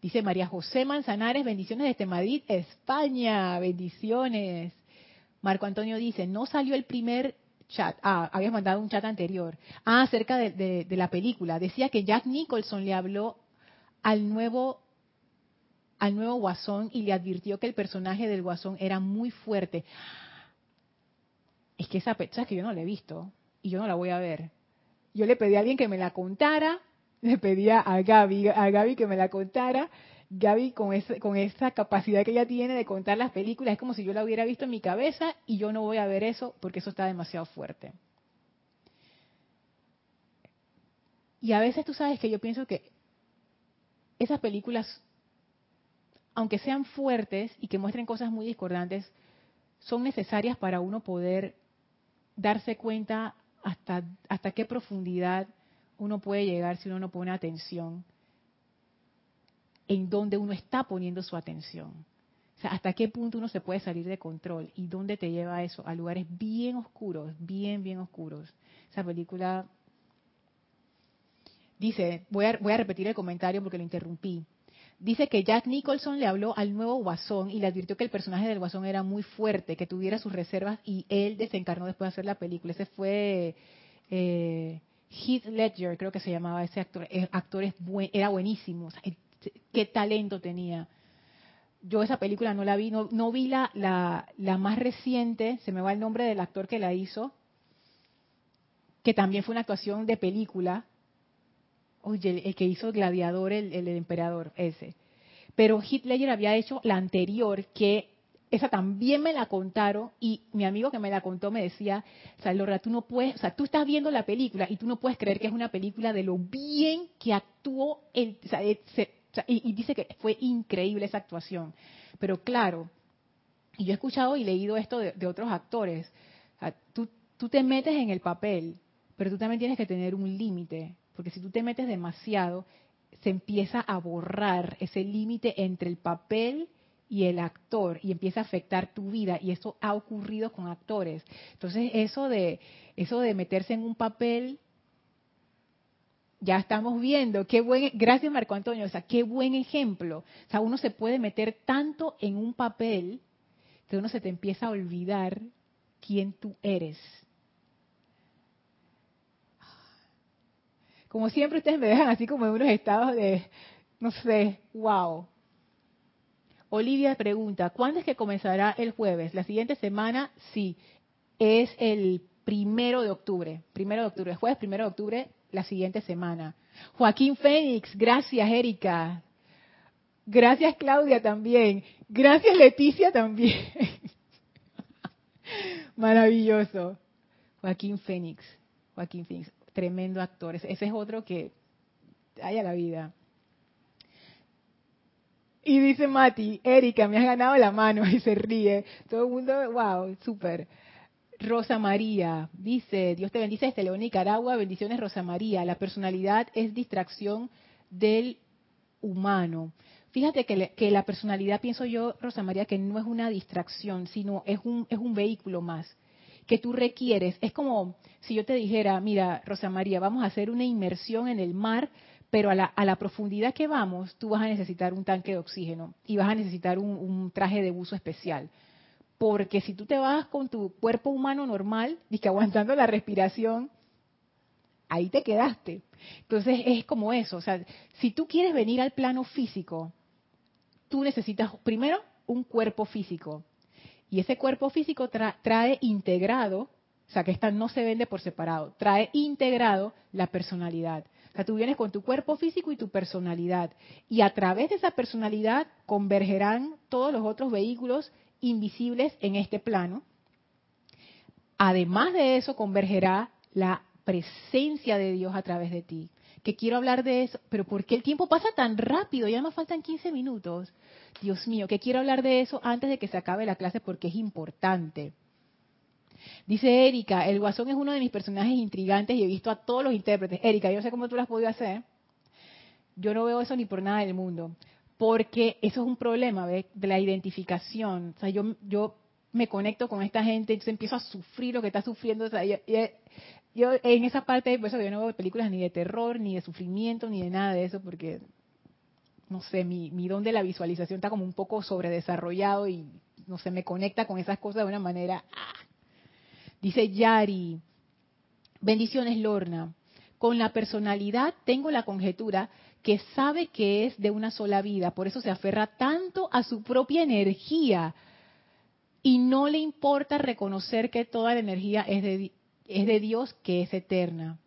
Dice María José Manzanares, bendiciones desde Madrid, España, bendiciones. Marco Antonio dice, no salió el primer chat. Ah, habías mandado un chat anterior. Ah, acerca de, de la película. Decía que Jack Nicholson le habló al nuevo al nuevo Guasón y le advirtió que el personaje del Guasón era muy fuerte. Es que esa fecha que yo no la he visto y yo no la voy a ver. Yo le pedí a alguien que me la contara, le pedía a Gaby, a Gaby que me la contara. Gaby con, con esa capacidad que ella tiene de contar las películas es como si yo la hubiera visto en mi cabeza y yo no voy a ver eso porque eso está demasiado fuerte. Y a veces tú sabes que yo pienso que esas películas aunque sean fuertes y que muestren cosas muy discordantes, son necesarias para uno poder darse cuenta hasta, hasta qué profundidad uno puede llegar si uno no pone atención en dónde uno está poniendo su atención. O sea, hasta qué punto uno se puede salir de control y dónde te lleva eso, a lugares bien oscuros, bien, bien oscuros. Esa película dice, voy a, voy a repetir el comentario porque lo interrumpí dice que Jack Nicholson le habló al nuevo Guasón y le advirtió que el personaje del Guasón era muy fuerte, que tuviera sus reservas y él desencarnó después de hacer la película. Ese fue eh, Heath Ledger, creo que se llamaba ese actor, el actor es era buenísimo, qué talento tenía. Yo esa película no la vi, no, vi la, la, más reciente, se me va el nombre del actor que la hizo, que también fue una actuación de película. Oye, el, que hizo Gladiador, el, emperador, ese. Pero Ledger había hecho la anterior, que esa también me la contaron y mi amigo que me la contó me decía, Laura, tú no puedes, o sea, tú estás viendo la película y tú no puedes creer que es una película de lo bien que actuó el, o sea, y, dice que fue increíble esa actuación. Pero claro, y yo he escuchado y leído esto de, otros actores, tú te metes en el papel, pero tú también tienes que tener un límite, porque si tú te metes demasiado, se empieza a borrar ese límite entre el papel y el actor y empieza a afectar tu vida y eso ha ocurrido con actores. Entonces, eso de eso de meterse en un papel ya estamos viendo qué buen gracias Marco Antonio, o sea, qué buen ejemplo. O sea, uno se puede meter tanto en un papel que uno se te empieza a olvidar quién tú eres. Como siempre ustedes me dejan así como en unos estados de no sé, wow. Olivia pregunta, ¿cuándo es que comenzará el jueves? La siguiente semana, sí, es el primero de octubre. Primero de octubre, jueves primero de octubre, la siguiente semana. Joaquín Fénix, gracias Erika. Gracias Claudia también. Gracias Leticia también. Maravilloso. Joaquín Fénix. Joaquín Fénix, tremendo actor. Ese es otro que haya la vida. Y dice Mati, Erika, me has ganado la mano y se ríe. Todo el mundo, wow, súper. Rosa María dice, Dios te bendice desde León, Nicaragua, bendiciones Rosa María. La personalidad es distracción del humano. Fíjate que, que, la personalidad, pienso yo, Rosa María, que no es una distracción, sino es un, es un vehículo más que tú requieres. Es como si yo te dijera, mira, Rosa María, vamos a hacer una inmersión en el mar pero a la, profundidad que vamos, tú vas a necesitar un tanque de oxígeno y vas a necesitar un, traje de buzo especial. Porque si tú te vas con tu cuerpo humano normal, y que aguantando la respiración, ahí te quedaste. Entonces es como eso, o sea, si tú quieres venir al plano físico, tú necesitas primero un cuerpo físico. Y ese cuerpo físico trae integrado, o sea, que esta no se vende por separado, trae integrado la personalidad. O sea, tú vienes con tu cuerpo físico y tu personalidad. Y a través de esa personalidad convergerán todos los otros vehículos invisibles en este plano. Además de eso, convergerá la presencia de Dios a través de ti. Que quiero hablar de eso, pero ¿por qué el tiempo pasa tan rápido? Ya me faltan 15 minutos. Dios mío, que quiero hablar de eso antes de que se acabe la clase porque es importante. Dice Erika, el guasón es uno de mis personajes intrigantes y he visto a todos los intérpretes. Erika, yo sé cómo tú lo has podido hacer. Yo no veo eso ni por nada del mundo. Porque eso es un problema de la identificación. O sea, yo, yo me conecto con esta gente, entonces empiezo a sufrir lo que está sufriendo. O sea, yo, en esa parte, por eso yo no veo películas ni de terror, ni de sufrimiento, ni de nada de eso, porque, no sé, mi, mi don de la visualización está como un poco sobredesarrollado y, no sé, me conecta con esas cosas de una manera ¡ah! Dice Yari, bendiciones Lorna. Con la personalidad tengo la conjetura que sabe que es de una sola vida, por eso se aferra tanto a su propia energía y no le importa reconocer que toda la energía es de, es de Dios, que es eterna.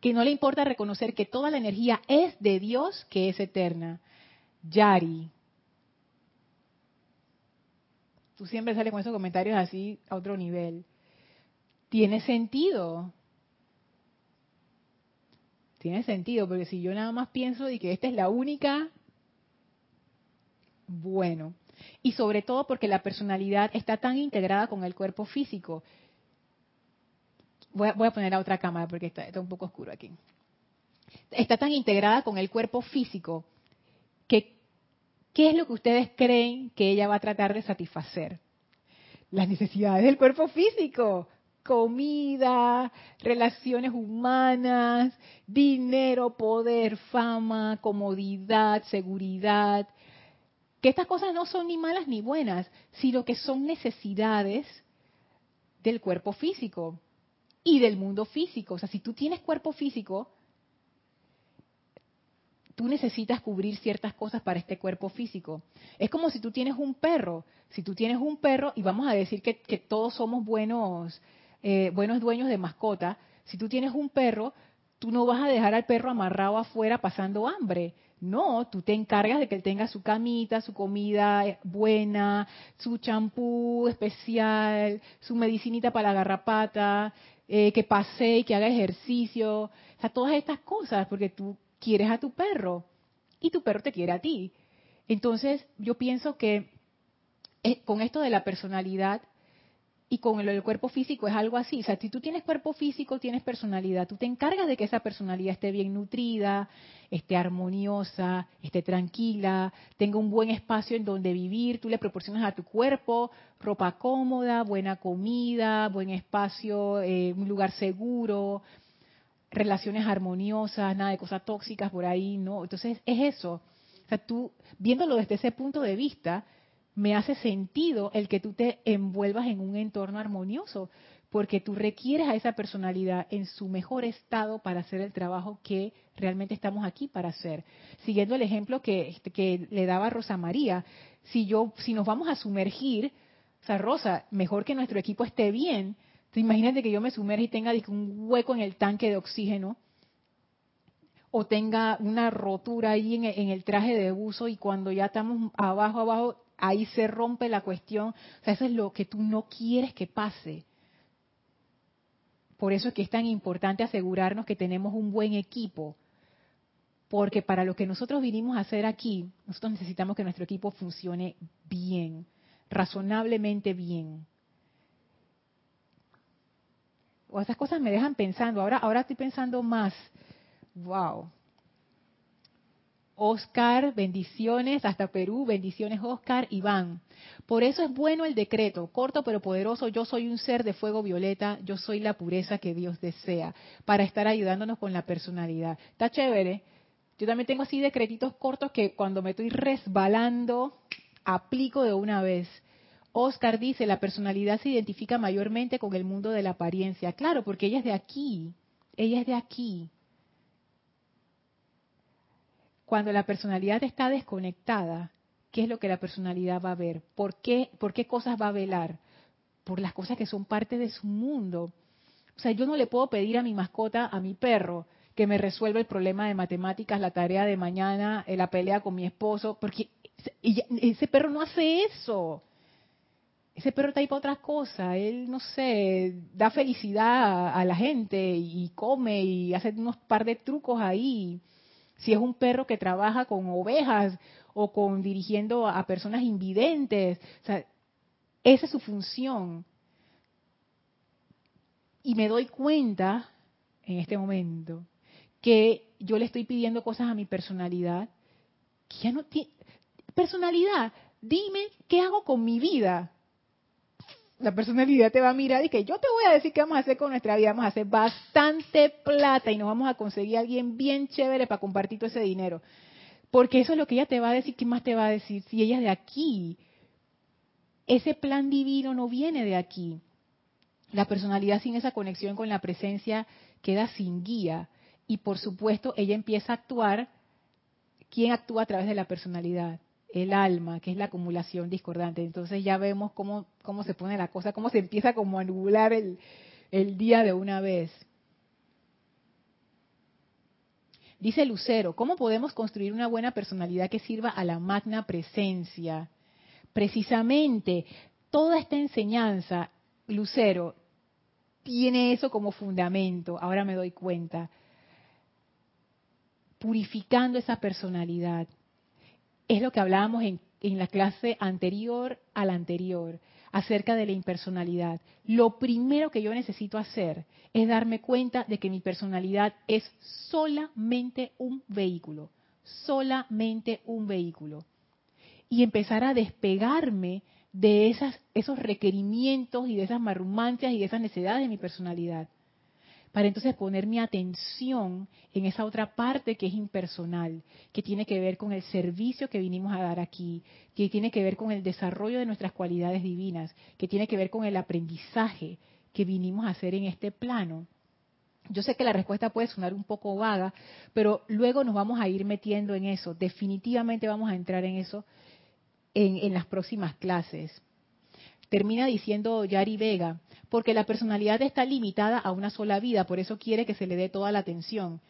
Que no le importa reconocer que toda la energía es de Dios, que es eterna. Yari, tú siempre sales con esos comentarios así a otro nivel. Tiene sentido. Tiene sentido, porque si yo nada más pienso de que esta es la única, bueno. Y sobre todo porque la personalidad está tan integrada con el cuerpo físico. Voy a, poner a otra cámara porque está, está un poco oscuro aquí. Está tan integrada con el cuerpo físico que ¿qué es lo que ustedes creen que ella va a tratar de satisfacer? Las necesidades del cuerpo físico, comida, relaciones humanas, dinero, poder, fama, comodidad, seguridad. Que estas cosas no son ni malas ni buenas, sino que son necesidades del cuerpo físico. y del mundo físico. O sea, si tú tienes cuerpo físico, tú necesitas cubrir ciertas cosas para este cuerpo físico. Es como si tú tienes un perro. Si tú tienes un perro, y vamos a decir que, todos somos buenos, eh, buenos dueños de mascota, si tú tienes un perro, tú no vas a dejar al perro amarrado afuera pasando hambre. No, tú te encargas de que él tenga su camita, su comida eh, buena, su champú especial, su medicinita para la garrapata, eh, que pase y que haga ejercicio. O sea, todas estas cosas, porque tú quieres a tu perro y tu perro te quiere a ti. Entonces, yo pienso que eh, con esto de la personalidad y con el, cuerpo físico es algo así. O sea, si tú tienes cuerpo físico, tienes personalidad, tú te encargas de que esa personalidad esté bien nutrida, esté armoniosa, esté tranquila, tenga un buen espacio en donde vivir, tú le proporcionas a tu cuerpo ropa cómoda, buena comida, buen espacio, eh, un lugar seguro, relaciones armoniosas, nada de cosas tóxicas por ahí, ¿no? Entonces es eso. O sea, tú, viéndolo desde ese punto de vista, me hace sentido el que tú te envuelvas en un entorno armonioso, porque tú requieres a esa personalidad en su mejor estado para hacer el trabajo que realmente estamos aquí para hacer. Siguiendo el ejemplo que, que le daba Rosa María, si yo, si nos vamos a sumergir, o sea, Rosa, mejor que nuestro equipo esté bien, imagínate que yo me sumerja y tenga un hueco en el tanque de oxígeno o tenga una rotura ahí en el, traje de buzo y cuando ya estamos abajo, abajo, ahí se rompe la cuestión. O sea, eso es lo que tú no quieres que pase. Por eso es que es tan importante asegurarnos que tenemos un buen equipo. Porque para lo que nosotros vinimos a hacer aquí, nosotros necesitamos que nuestro equipo funcione bien, razonablemente bien o esas cosas me dejan pensando. Ahora, ahora estoy pensando más. Wow. Oscar, bendiciones, hasta Perú, bendiciones Oscar, Iván. Por eso es bueno el decreto, corto pero poderoso, yo soy un ser de fuego violeta, yo soy la pureza que Dios desea, para estar ayudándonos con la personalidad. Está chévere. Yo también tengo así decretitos cortos que cuando me estoy resbalando, aplico de una vez. Oscar dice, la personalidad se identifica mayormente con el mundo de la apariencia. Claro, porque ella es de aquí, ella es de aquí. Cuando la personalidad está desconectada, ¿qué es lo que la personalidad va a ver? ¿Por qué, por qué cosas va a velar? Por las cosas que son parte de su mundo. O sea, yo no le puedo pedir a mi mascota, a mi perro, que me resuelva el problema de matemáticas, la tarea de mañana, eh, la pelea con mi esposo, porque ese perro no hace eso ese perro está ahí para otras cosas. Él, no sé, da felicidad a, la gente y come y hace unos par de trucos ahí. Si es un perro que trabaja con ovejas o con dirigiendo a personas invidentes, o sea, esa es su función. Y me doy cuenta en este momento que yo le estoy pidiendo cosas a mi personalidad que ya no tiene personalidad. Dime qué hago con mi vida la personalidad te va a mirar y que yo te voy a decir qué vamos a hacer con nuestra vida. Vamos a hacer bastante plata y nos vamos a conseguir a alguien bien chévere para compartir todo ese dinero. Porque eso es lo que ella te va a decir. ¿Qué más te va a decir? Si ella es de aquí. Ese plan divino no viene de aquí. La personalidad sin esa conexión con la presencia queda sin guía. Y por supuesto, ella empieza a actuar. ¿Quién actúa a través de la personalidad? El alma, que es la acumulación discordante. Entonces ya vemos cómo, cómo se pone la cosa, cómo se empieza como a nublar el, el día de una vez. Dice Lucero, ¿cómo podemos construir una buena personalidad que sirva a la magna presencia? Precisamente, toda esta enseñanza, Lucero, tiene eso como fundamento, ahora me doy cuenta, purificando esa personalidad, es lo que hablábamos en, la clase anterior a la anterior, acerca de la impersonalidad. Lo primero que yo necesito hacer es darme cuenta de que mi personalidad es solamente un vehículo, solamente un vehículo. Y empezar a despegarme de esos requerimientos y de esas marrumancias y de esas necesidades de mi personalidad para entonces poner mi atención en esa otra parte que es impersonal, que tiene que ver con el servicio que vinimos a dar aquí, que tiene que ver con el desarrollo de nuestras cualidades divinas, que tiene que ver con el aprendizaje, que vinimos a hacer en este plano? Yo sé que la respuesta puede sonar un poco vaga, pero luego nos vamos a ir metiendo en eso. Definitivamente vamos a entrar en eso en, en las próximas clases. Termina diciendo Yari Vega, porque la personalidad está limitada a una sola vida, por eso quiere que se le dé toda la atención.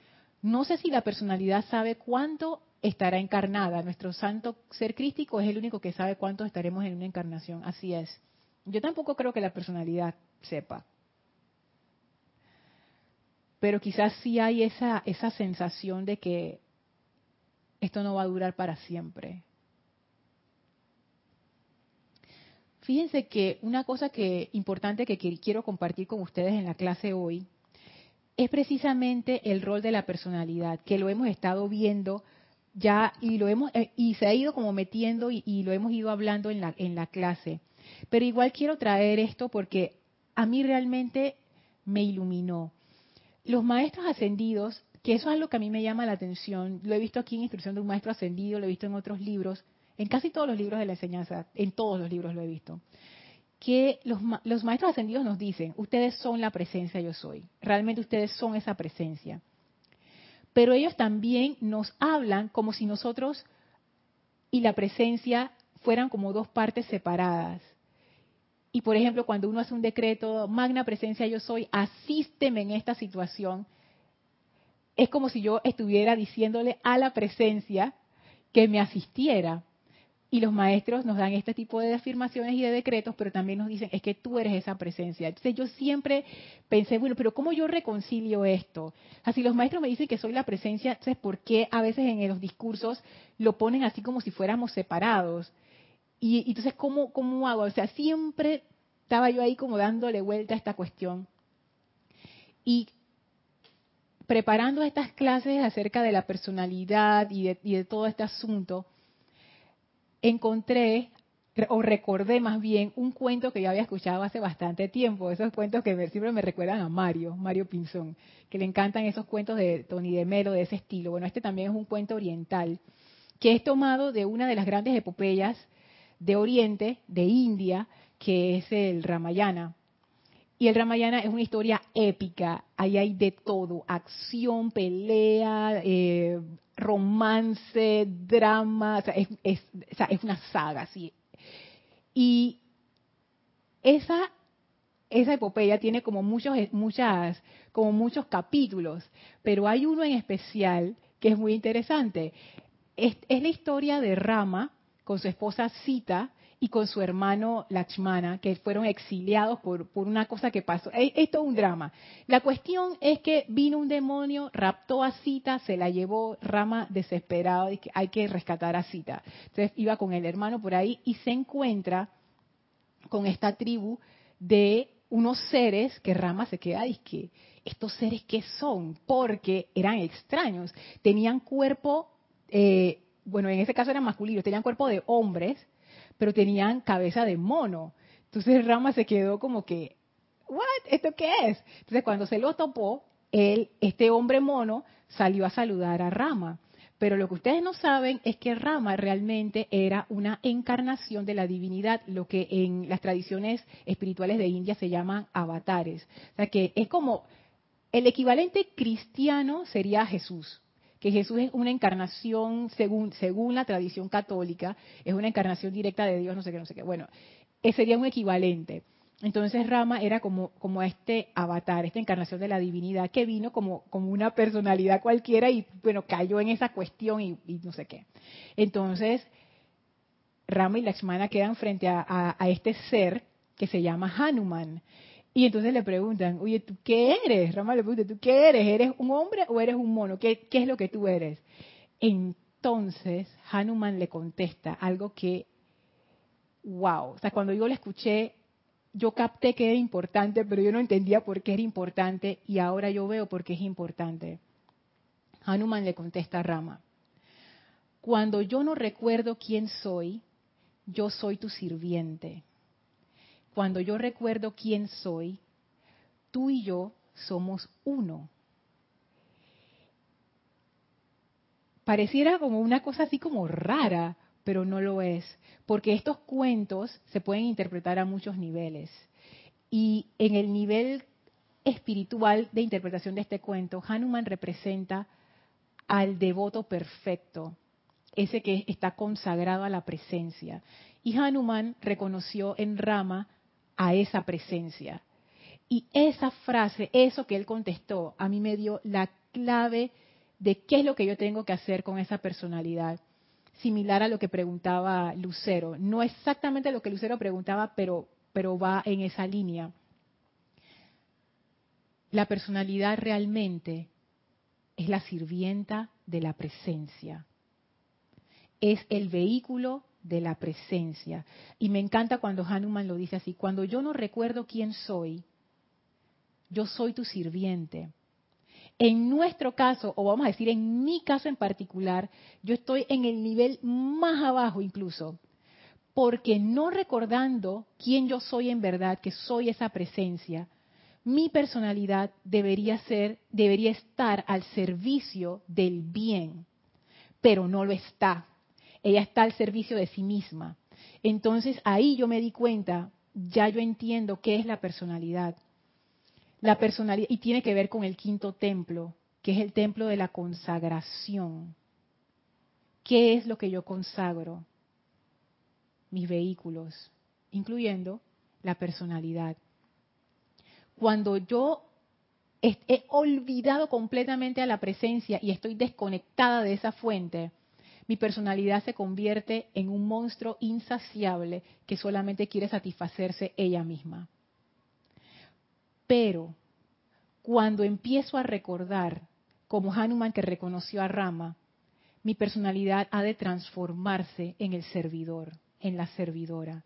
No sé si la personalidad sabe cuánto estará encarnada. Nuestro santo ser crístico es el único que sabe cuánto estaremos en una encarnación. Así es. Yo tampoco creo que la personalidad sepa. Pero quizás sí hay esa, esa sensación de que esto no va a durar para siempre. Fíjense que una cosa que importante que quiero compartir con ustedes en la clase hoy es precisamente el rol de la personalidad, que lo hemos estado viendo ya y lo hemos eh, y se ha ido como metiendo y, y, lo hemos ido hablando en la en la clase. Pero igual quiero traer esto porque a mí realmente me iluminó. Los maestros ascendidos, que eso es lo que a mí me llama la atención, lo he visto aquí en Instrucción de un Maestro Ascendido, lo he visto en otros libros, en casi todos los libros de la enseñanza, en todos los libros lo he visto, que los, maestros ascendidos nos dicen, ustedes son la presencia yo soy, realmente ustedes son esa presencia. Pero ellos también nos hablan como si nosotros y la presencia fueran como dos partes separadas. Y por ejemplo, cuando uno hace un decreto, magna presencia yo soy, asísteme en esta situación, es como si yo estuviera diciéndole a la presencia que me asistiera. Y los maestros nos dan este tipo de afirmaciones y de decretos, pero también nos dicen, es que tú eres esa presencia. Entonces yo siempre pensé, bueno, pero ¿cómo yo reconcilio esto? Así los maestros me dicen que soy la presencia, entonces ¿por qué a veces en los discursos lo ponen así como si fuéramos separados? Y, y entonces, ¿cómo, ¿cómo hago? O sea, siempre estaba yo ahí como dándole vuelta a esta cuestión. Y preparando estas clases acerca de la personalidad y de, y de todo este asunto, encontré o recordé más bien un cuento que yo había escuchado hace bastante tiempo, esos cuentos que siempre me recuerdan a Mario, Mario Pinzón, que le encantan esos cuentos de Tony de Melo de ese estilo. Bueno, este también es un cuento oriental, que es tomado de una de las grandes epopeyas de Oriente, de India, que es el Ramayana. Y el Ramayana es una historia épica, ahí hay de todo, acción, pelea, eh, romance, drama, o sea, es, una saga, sí. Y esa, epopeya tiene como muchos, muchas, como muchos capítulos, pero hay uno en especial que es muy interesante. Es, es la historia de Rama con su esposa Sita, y con su hermano Lakshmana, que fueron exiliados por, por una cosa que pasó. Esto es un drama. La cuestión es que vino un demonio, raptó a Sita, se la llevó Rama desesperado, y que hay que rescatar a Sita. Entonces iba con el hermano por ahí y se encuentra con esta tribu de unos seres que Rama se queda y que estos seres qué son, porque eran extraños, tenían cuerpo, eh, bueno, en ese caso eran masculinos, tenían cuerpo de hombres, pero tenían cabeza de mono. Entonces Rama se quedó como que, ¿what? ¿Esto qué es? Entonces cuando se lo topó, él, este hombre mono salió a saludar a Rama. Pero lo que ustedes no saben es que Rama realmente era una encarnación de la divinidad, lo que en las tradiciones espirituales de India se llaman avatares. O sea que es como el equivalente cristiano sería Jesús que Jesús es una encarnación, según, según la tradición católica, es una encarnación directa de Dios, no sé qué, no sé qué. Bueno, ese sería un equivalente. Entonces Rama era como, como este avatar, esta encarnación de la divinidad que vino como, como una personalidad cualquiera y bueno, cayó en esa cuestión y, no sé qué. Entonces, Rama y Lakshmana quedan frente a este ser que se llama Hanuman. Y entonces le preguntan, oye, ¿tú qué eres? Rama le pregunta, ¿tú qué eres? ¿Eres un hombre o eres un mono? ¿Qué, es lo que tú eres? Entonces Hanuman le contesta algo que, wow, o sea, cuando yo le escuché, yo capté que era importante, pero yo no entendía por qué era importante y ahora yo veo por qué es importante. Hanuman le contesta a Rama, cuando yo no recuerdo quién soy, yo soy tu sirviente cuando yo recuerdo quién soy, tú y yo somos uno. Pareciera como una cosa así como rara, pero no lo es, porque estos cuentos se pueden interpretar a muchos niveles. Y en el nivel espiritual de interpretación de este cuento, Hanuman representa al devoto perfecto, ese que está consagrado a la presencia. Y Hanuman reconoció en Rama a esa presencia. Y esa frase, eso que él contestó, a mí me dio la clave de qué es lo que yo tengo que hacer con esa personalidad. Similar a lo que preguntaba Lucero. No exactamente lo que Lucero preguntaba, pero, pero va en esa línea. La personalidad realmente es la sirvienta de la presencia. Es el vehículo de la presencia. Y me encanta cuando Hanuman lo dice así, cuando yo no recuerdo quién soy, yo soy tu sirviente. En nuestro caso, o vamos a decir en mi caso en particular, yo estoy en el nivel más abajo incluso, porque no recordando quién yo soy en verdad, que soy esa presencia, mi personalidad debería ser, debería estar al servicio del bien, pero no lo está. Ella está al servicio de sí misma. Entonces ahí yo me di cuenta, ya yo entiendo qué es la personalidad. La personalidad, y tiene que ver con el quinto templo, que es el templo de la consagración. ¿Qué es lo que yo consagro? Mis vehículos, incluyendo la personalidad. Cuando yo he olvidado completamente a la presencia y estoy desconectada de esa fuente, mi personalidad se convierte en un monstruo insaciable que solamente quiere satisfacerse ella misma. Pero cuando empiezo a recordar, como Hanuman que reconoció a Rama, mi personalidad ha de transformarse en el servidor, en la servidora.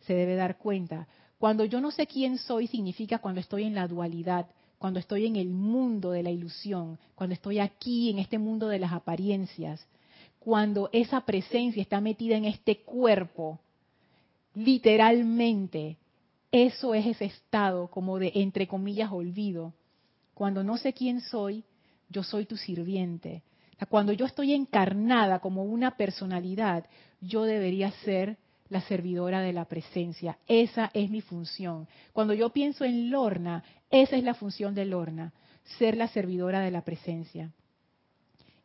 Se debe dar cuenta. Cuando yo no sé quién soy, significa cuando estoy en la dualidad, cuando estoy en el mundo de la ilusión, cuando estoy aquí en este mundo de las apariencias, cuando esa presencia está metida en este cuerpo, literalmente, eso es ese estado como de, entre comillas, olvido. Cuando no sé quién soy, yo soy tu sirviente. Cuando yo estoy encarnada como una personalidad, yo debería ser la servidora de la presencia. Esa es mi función. Cuando yo pienso en Lorna, esa es la función de Lorna, ser la servidora de la presencia.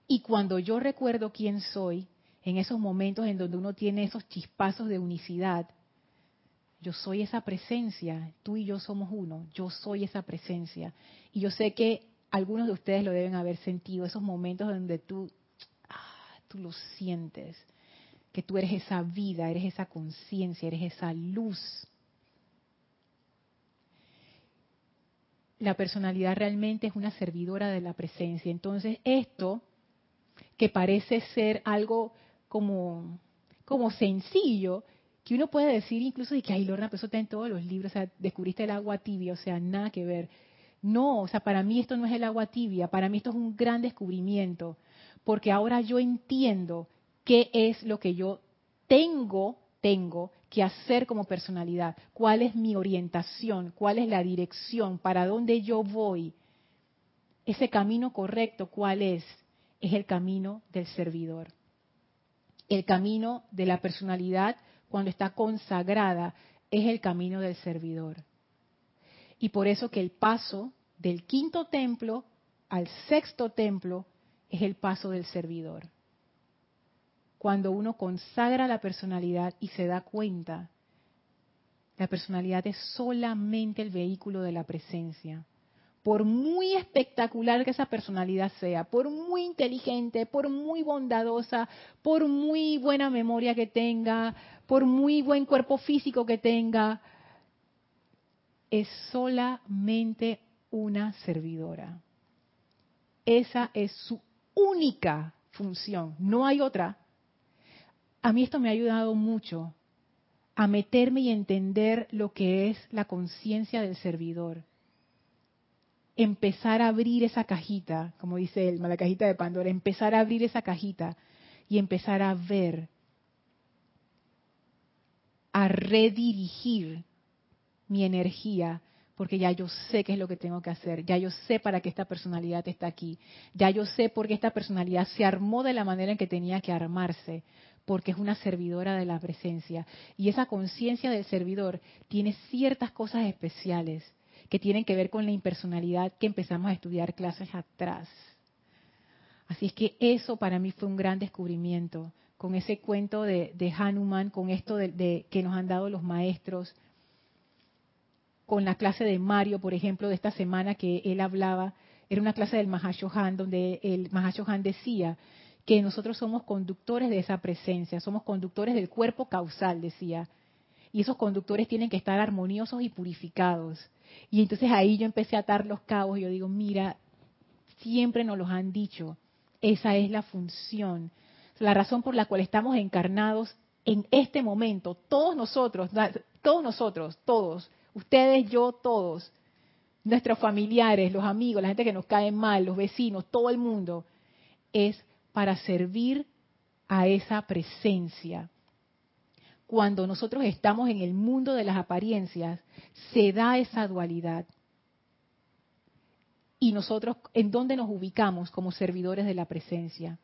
Y cuando yo recuerdo quién soy, en esos momentos en donde uno tiene esos chispazos de unicidad, yo soy esa presencia, tú y yo somos uno, yo soy esa presencia. Y yo sé que algunos de ustedes lo deben haber sentido, esos momentos donde tú, ah, tú lo sientes, que tú eres esa vida, eres esa conciencia, eres esa luz. La personalidad realmente es una servidora de la presencia. Entonces esto que parece ser algo como, como sencillo, que uno puede decir incluso de que, ay, Lorna, pero eso está en todos los libros, o sea, descubriste el agua tibia, o sea, nada que ver. No, o sea, para mí esto no es el agua tibia, para mí esto es un gran descubrimiento, porque ahora yo entiendo qué es lo que yo tengo, tengo que hacer como personalidad, cuál es mi orientación, cuál es la dirección, para dónde yo voy, ese camino correcto, cuál es es el camino del servidor. El camino de la personalidad, cuando está consagrada, es el camino del servidor. Y por eso que el paso del quinto templo al sexto templo es el paso del servidor. Cuando uno consagra la personalidad y se da cuenta, la personalidad es solamente el vehículo de la presencia por muy espectacular que esa personalidad sea, por muy inteligente, por muy bondadosa, por muy buena memoria que tenga, por muy buen cuerpo físico que tenga, es solamente una servidora. Esa es su única función, no hay otra. A mí esto me ha ayudado mucho a meterme y entender lo que es la conciencia del servidor empezar a abrir esa cajita, como dice él, la cajita de Pandora, empezar a abrir esa cajita y empezar a ver, a redirigir mi energía, porque ya yo sé qué es lo que tengo que hacer, ya yo sé para qué esta personalidad está aquí, ya yo sé por qué esta personalidad se armó de la manera en que tenía que armarse, porque es una servidora de la presencia. Y esa conciencia del servidor tiene ciertas cosas especiales que tienen que ver con la impersonalidad que empezamos a estudiar clases atrás. Así es que eso para mí fue un gran descubrimiento, con ese cuento de, Hanuman, con esto de, que nos han dado los maestros, con la clase de Mario, por ejemplo, de esta semana que él hablaba, era una clase del Mahashohan, donde el Mahashohan decía que nosotros somos conductores de esa presencia, somos conductores del cuerpo causal, decía. Y esos conductores tienen que estar armoniosos y purificados. Y entonces ahí yo empecé a atar los cabos y yo digo, mira, siempre nos los han dicho, esa es la función, la razón por la cual estamos encarnados en este momento, todos nosotros, todos nosotros, todos, ustedes, yo, todos, nuestros familiares, los amigos, la gente que nos cae mal, los vecinos, todo el mundo, es para servir a esa presencia. Cuando nosotros estamos en el mundo de las apariencias, se da esa dualidad. Y nosotros, ¿en dónde nos ubicamos como servidores de la presencia?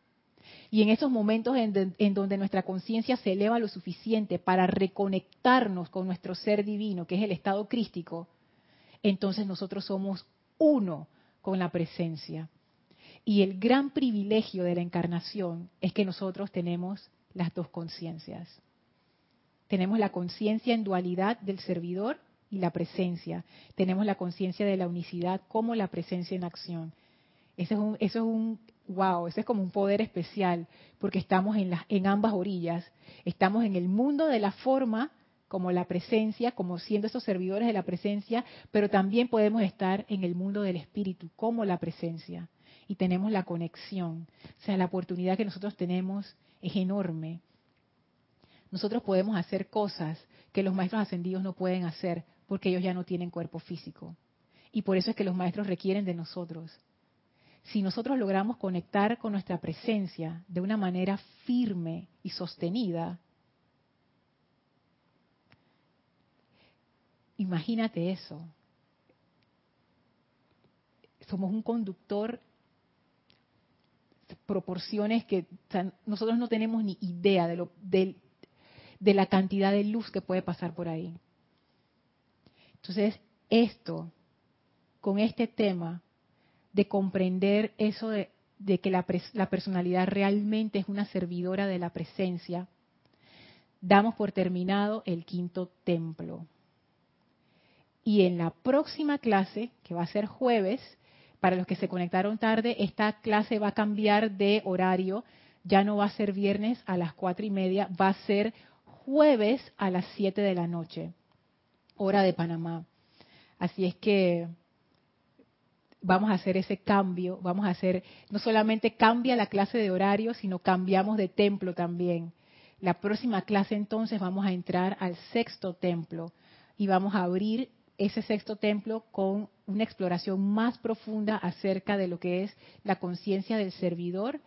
Y en esos momentos en, donde nuestra conciencia se eleva lo suficiente para reconectarnos con nuestro ser divino, que es el estado crístico, entonces nosotros somos uno con la presencia. Y el gran privilegio de la encarnación es que nosotros tenemos las dos conciencias. Tenemos la conciencia en dualidad del servidor y la presencia. Tenemos la conciencia de la unicidad como la presencia en acción. Eso es un, eso es un wow, eso es como un poder especial, porque estamos en, en ambas orillas. Estamos en el mundo de la forma, como la presencia, como siendo esos servidores de la presencia, pero también podemos estar en el mundo del espíritu, como la presencia y tenemos la conexión. O sea, la oportunidad que nosotros tenemos es enorme. Nosotros podemos hacer cosas que los maestros ascendidos no pueden hacer porque ellos ya no tienen cuerpo físico. Y por eso es que los maestros requieren de nosotros. Si nosotros logramos conectar con nuestra presencia de una manera firme y sostenida, imagínate eso. Somos un conductor proporciones que nosotros no tenemos ni idea de, lo, de, de la cantidad de luz que puede pasar por ahí. Entonces, esto, con este tema de comprender eso de, que la, personalidad realmente es una servidora de la presencia, damos por terminado el quinto templo. Y en la próxima clase, que va a ser jueves, para los que se conectaron tarde, esta clase va a cambiar de horario. Ya no va a ser viernes a las cuatro y media, va a ser jueves a las siete de la noche, hora de Panamá. Así es que vamos a hacer ese cambio, vamos a hacer, no solamente cambia la clase de horario, sino cambiamos de templo también. La próxima clase entonces vamos a entrar al sexto templo y vamos a abrir ese sexto templo con una exploración más profunda acerca de lo que es la conciencia del servidor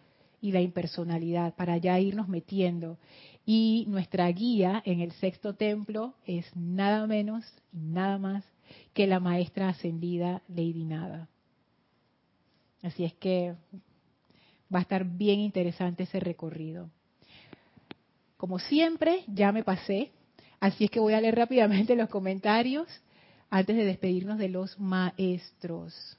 y la impersonalidad, para ya irnos metiendo. Y nuestra guía en el sexto templo es nada menos y nada más que la maestra ascendida Lady Nada. Así es que va a estar bien interesante ese recorrido. Como siempre, ya me pasé, así es que voy a leer rápidamente los comentarios antes de despedirnos de los maestros.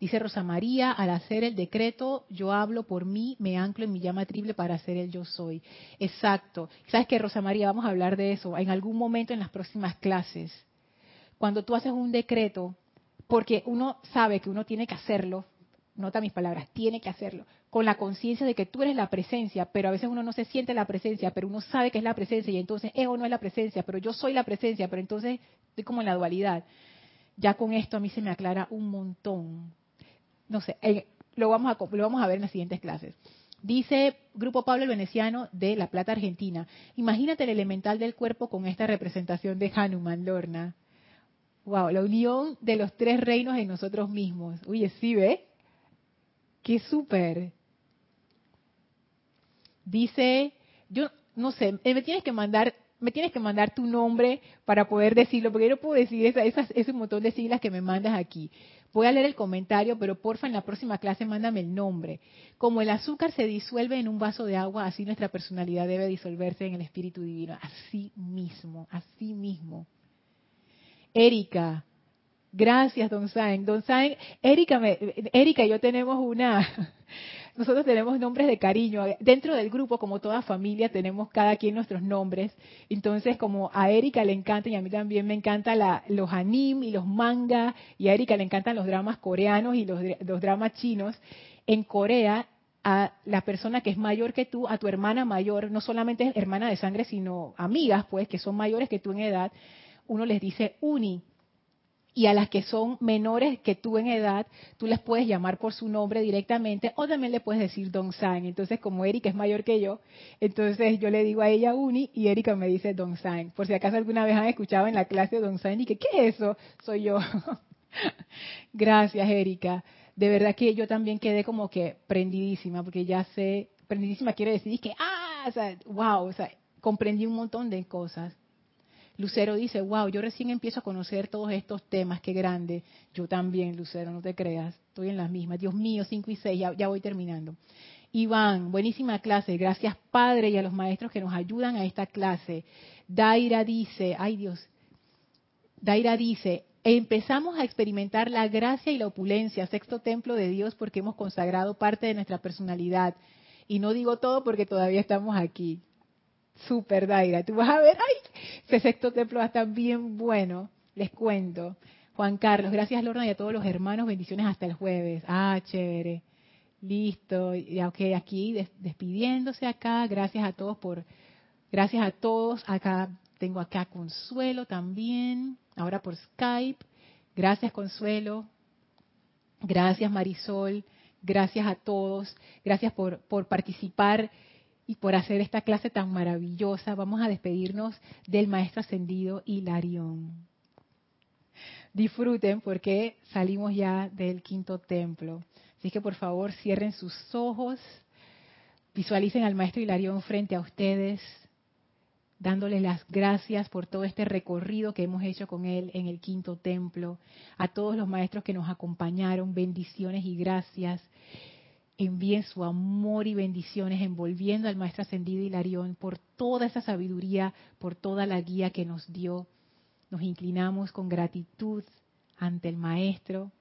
Dice Rosa María, al hacer el decreto, yo hablo por mí, me anclo en mi llama triple para hacer el yo soy. Exacto. ¿Sabes qué, Rosa María? Vamos a hablar de eso en algún momento en las próximas clases. Cuando tú haces un decreto, porque uno sabe que uno tiene que hacerlo, nota mis palabras, tiene que hacerlo, con la conciencia de que tú eres la presencia, pero a veces uno no se siente la presencia, pero uno sabe que es la presencia y entonces ego no es la presencia, pero yo soy la presencia, pero entonces estoy como en la dualidad. Ya con esto a mí se me aclara un montón. No sé, lo, vamos a, lo vamos a ver en las siguientes clases. Dice Grupo Pablo el Veneciano de La Plata, Argentina. Imagínate el elemental del cuerpo con esta representación de Hanuman, Lorna. Wow, la unión de los tres reinos en nosotros mismos. Oye, sí, ¿ve? ¡Qué súper! Dice, yo no sé, eh, me tienes que mandar me tienes que mandar tu nombre para poder decirlo, porque yo no puedo decir esa, esas, ese montón de siglas que me mandas aquí. Voy a leer el comentario, pero porfa en la próxima clase mándame el nombre. Como el azúcar se disuelve en un vaso de agua, así nuestra personalidad debe disolverse en el Espíritu Divino. Así mismo, así mismo. Erika, gracias, Don Sain. Don Sain, Erika, Erika y yo tenemos una, nosotros tenemos nombres de cariño. Dentro del grupo, como toda familia, tenemos cada quien nuestros nombres. Entonces, como a Erika le encanta y a mí también me encantan los anime y los manga, y a Erika le encantan los dramas coreanos y los, los dramas chinos, en Corea a la persona que es mayor que tú, a tu hermana mayor, no solamente es hermana de sangre, sino amigas, pues, que son mayores que tú en edad, uno les dice uni y a las que son menores que tú en edad, tú les puedes llamar por su nombre directamente o también le puedes decir Don San. Entonces, como Erika es mayor que yo, entonces yo le digo a ella Uni y Erika me dice Don San. Por si acaso alguna vez han escuchado en la clase Don San y que, ¿qué es eso? Soy yo. Gracias, Erika. De verdad que yo también quedé como que prendidísima, porque ya sé, prendidísima quiere decir que, ah, o sea, wow, o sea, comprendí un montón de cosas. Lucero dice, wow, yo recién empiezo a conocer todos estos temas, qué grande. Yo también, Lucero, no te creas, estoy en las mismas. Dios mío, 5 y 6, ya, voy terminando. Iván, buenísima clase, gracias Padre y a los maestros que nos ayudan a esta clase. Daira dice, ay Dios, Daira dice, empezamos a experimentar la gracia y la opulencia, sexto templo de Dios, porque hemos consagrado parte de nuestra personalidad. Y no digo todo porque todavía estamos aquí. Super Daira. Tú vas a ver, ay, ese sexto templo va a bien bueno. Les cuento. Juan Carlos, gracias Lorna y a todos los hermanos, bendiciones hasta el jueves. Ah, chévere. Listo. Ya, ok, aquí despidiéndose acá. Gracias a todos por, gracias a todos. Acá tengo acá Consuelo también, ahora por Skype. Gracias Consuelo. Gracias Marisol. Gracias a todos. Gracias por, por participar y por hacer esta clase tan maravillosa. Vamos a despedirnos del maestro ascendido Hilarión. Disfruten porque salimos ya del quinto templo. Así que por favor cierren sus ojos, visualicen al maestro Hilarión frente a ustedes, dándoles las gracias por todo este recorrido que hemos hecho con él en el quinto templo, a todos los maestros que nos acompañaron, bendiciones y gracias envíen su amor y bendiciones envolviendo al Maestro Ascendido Hilarión por toda esa sabiduría, por toda la guía que nos dio. Nos inclinamos con gratitud ante el Maestro.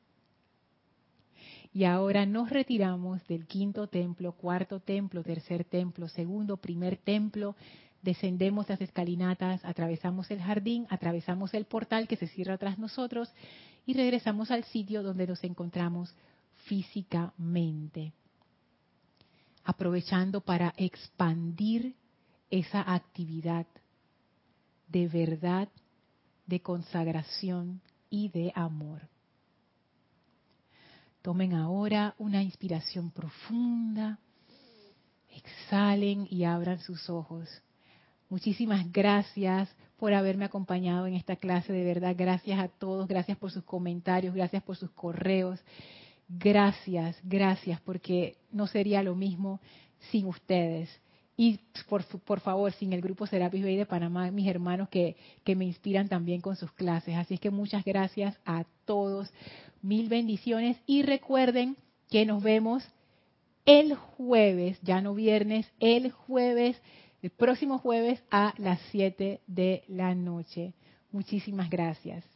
Y ahora nos retiramos del quinto templo, cuarto templo, tercer templo, segundo, primer templo. Descendemos las escalinatas, atravesamos el jardín, atravesamos el portal que se cierra tras nosotros y regresamos al sitio donde nos encontramos físicamente aprovechando para expandir esa actividad de verdad, de consagración y de amor. Tomen ahora una inspiración profunda, exhalen y abran sus ojos. Muchísimas gracias por haberme acompañado en esta clase, de verdad, gracias a todos, gracias por sus comentarios, gracias por sus correos. Gracias, gracias, porque no sería lo mismo sin ustedes. Y por, favor, sin el grupo Serapis Bay de Panamá, mis hermanos que, que me inspiran también con sus clases. Así es que muchas gracias a todos. Mil bendiciones. Y recuerden que nos vemos el jueves, ya no viernes, el jueves, el próximo jueves a las 7 de la noche. Muchísimas gracias.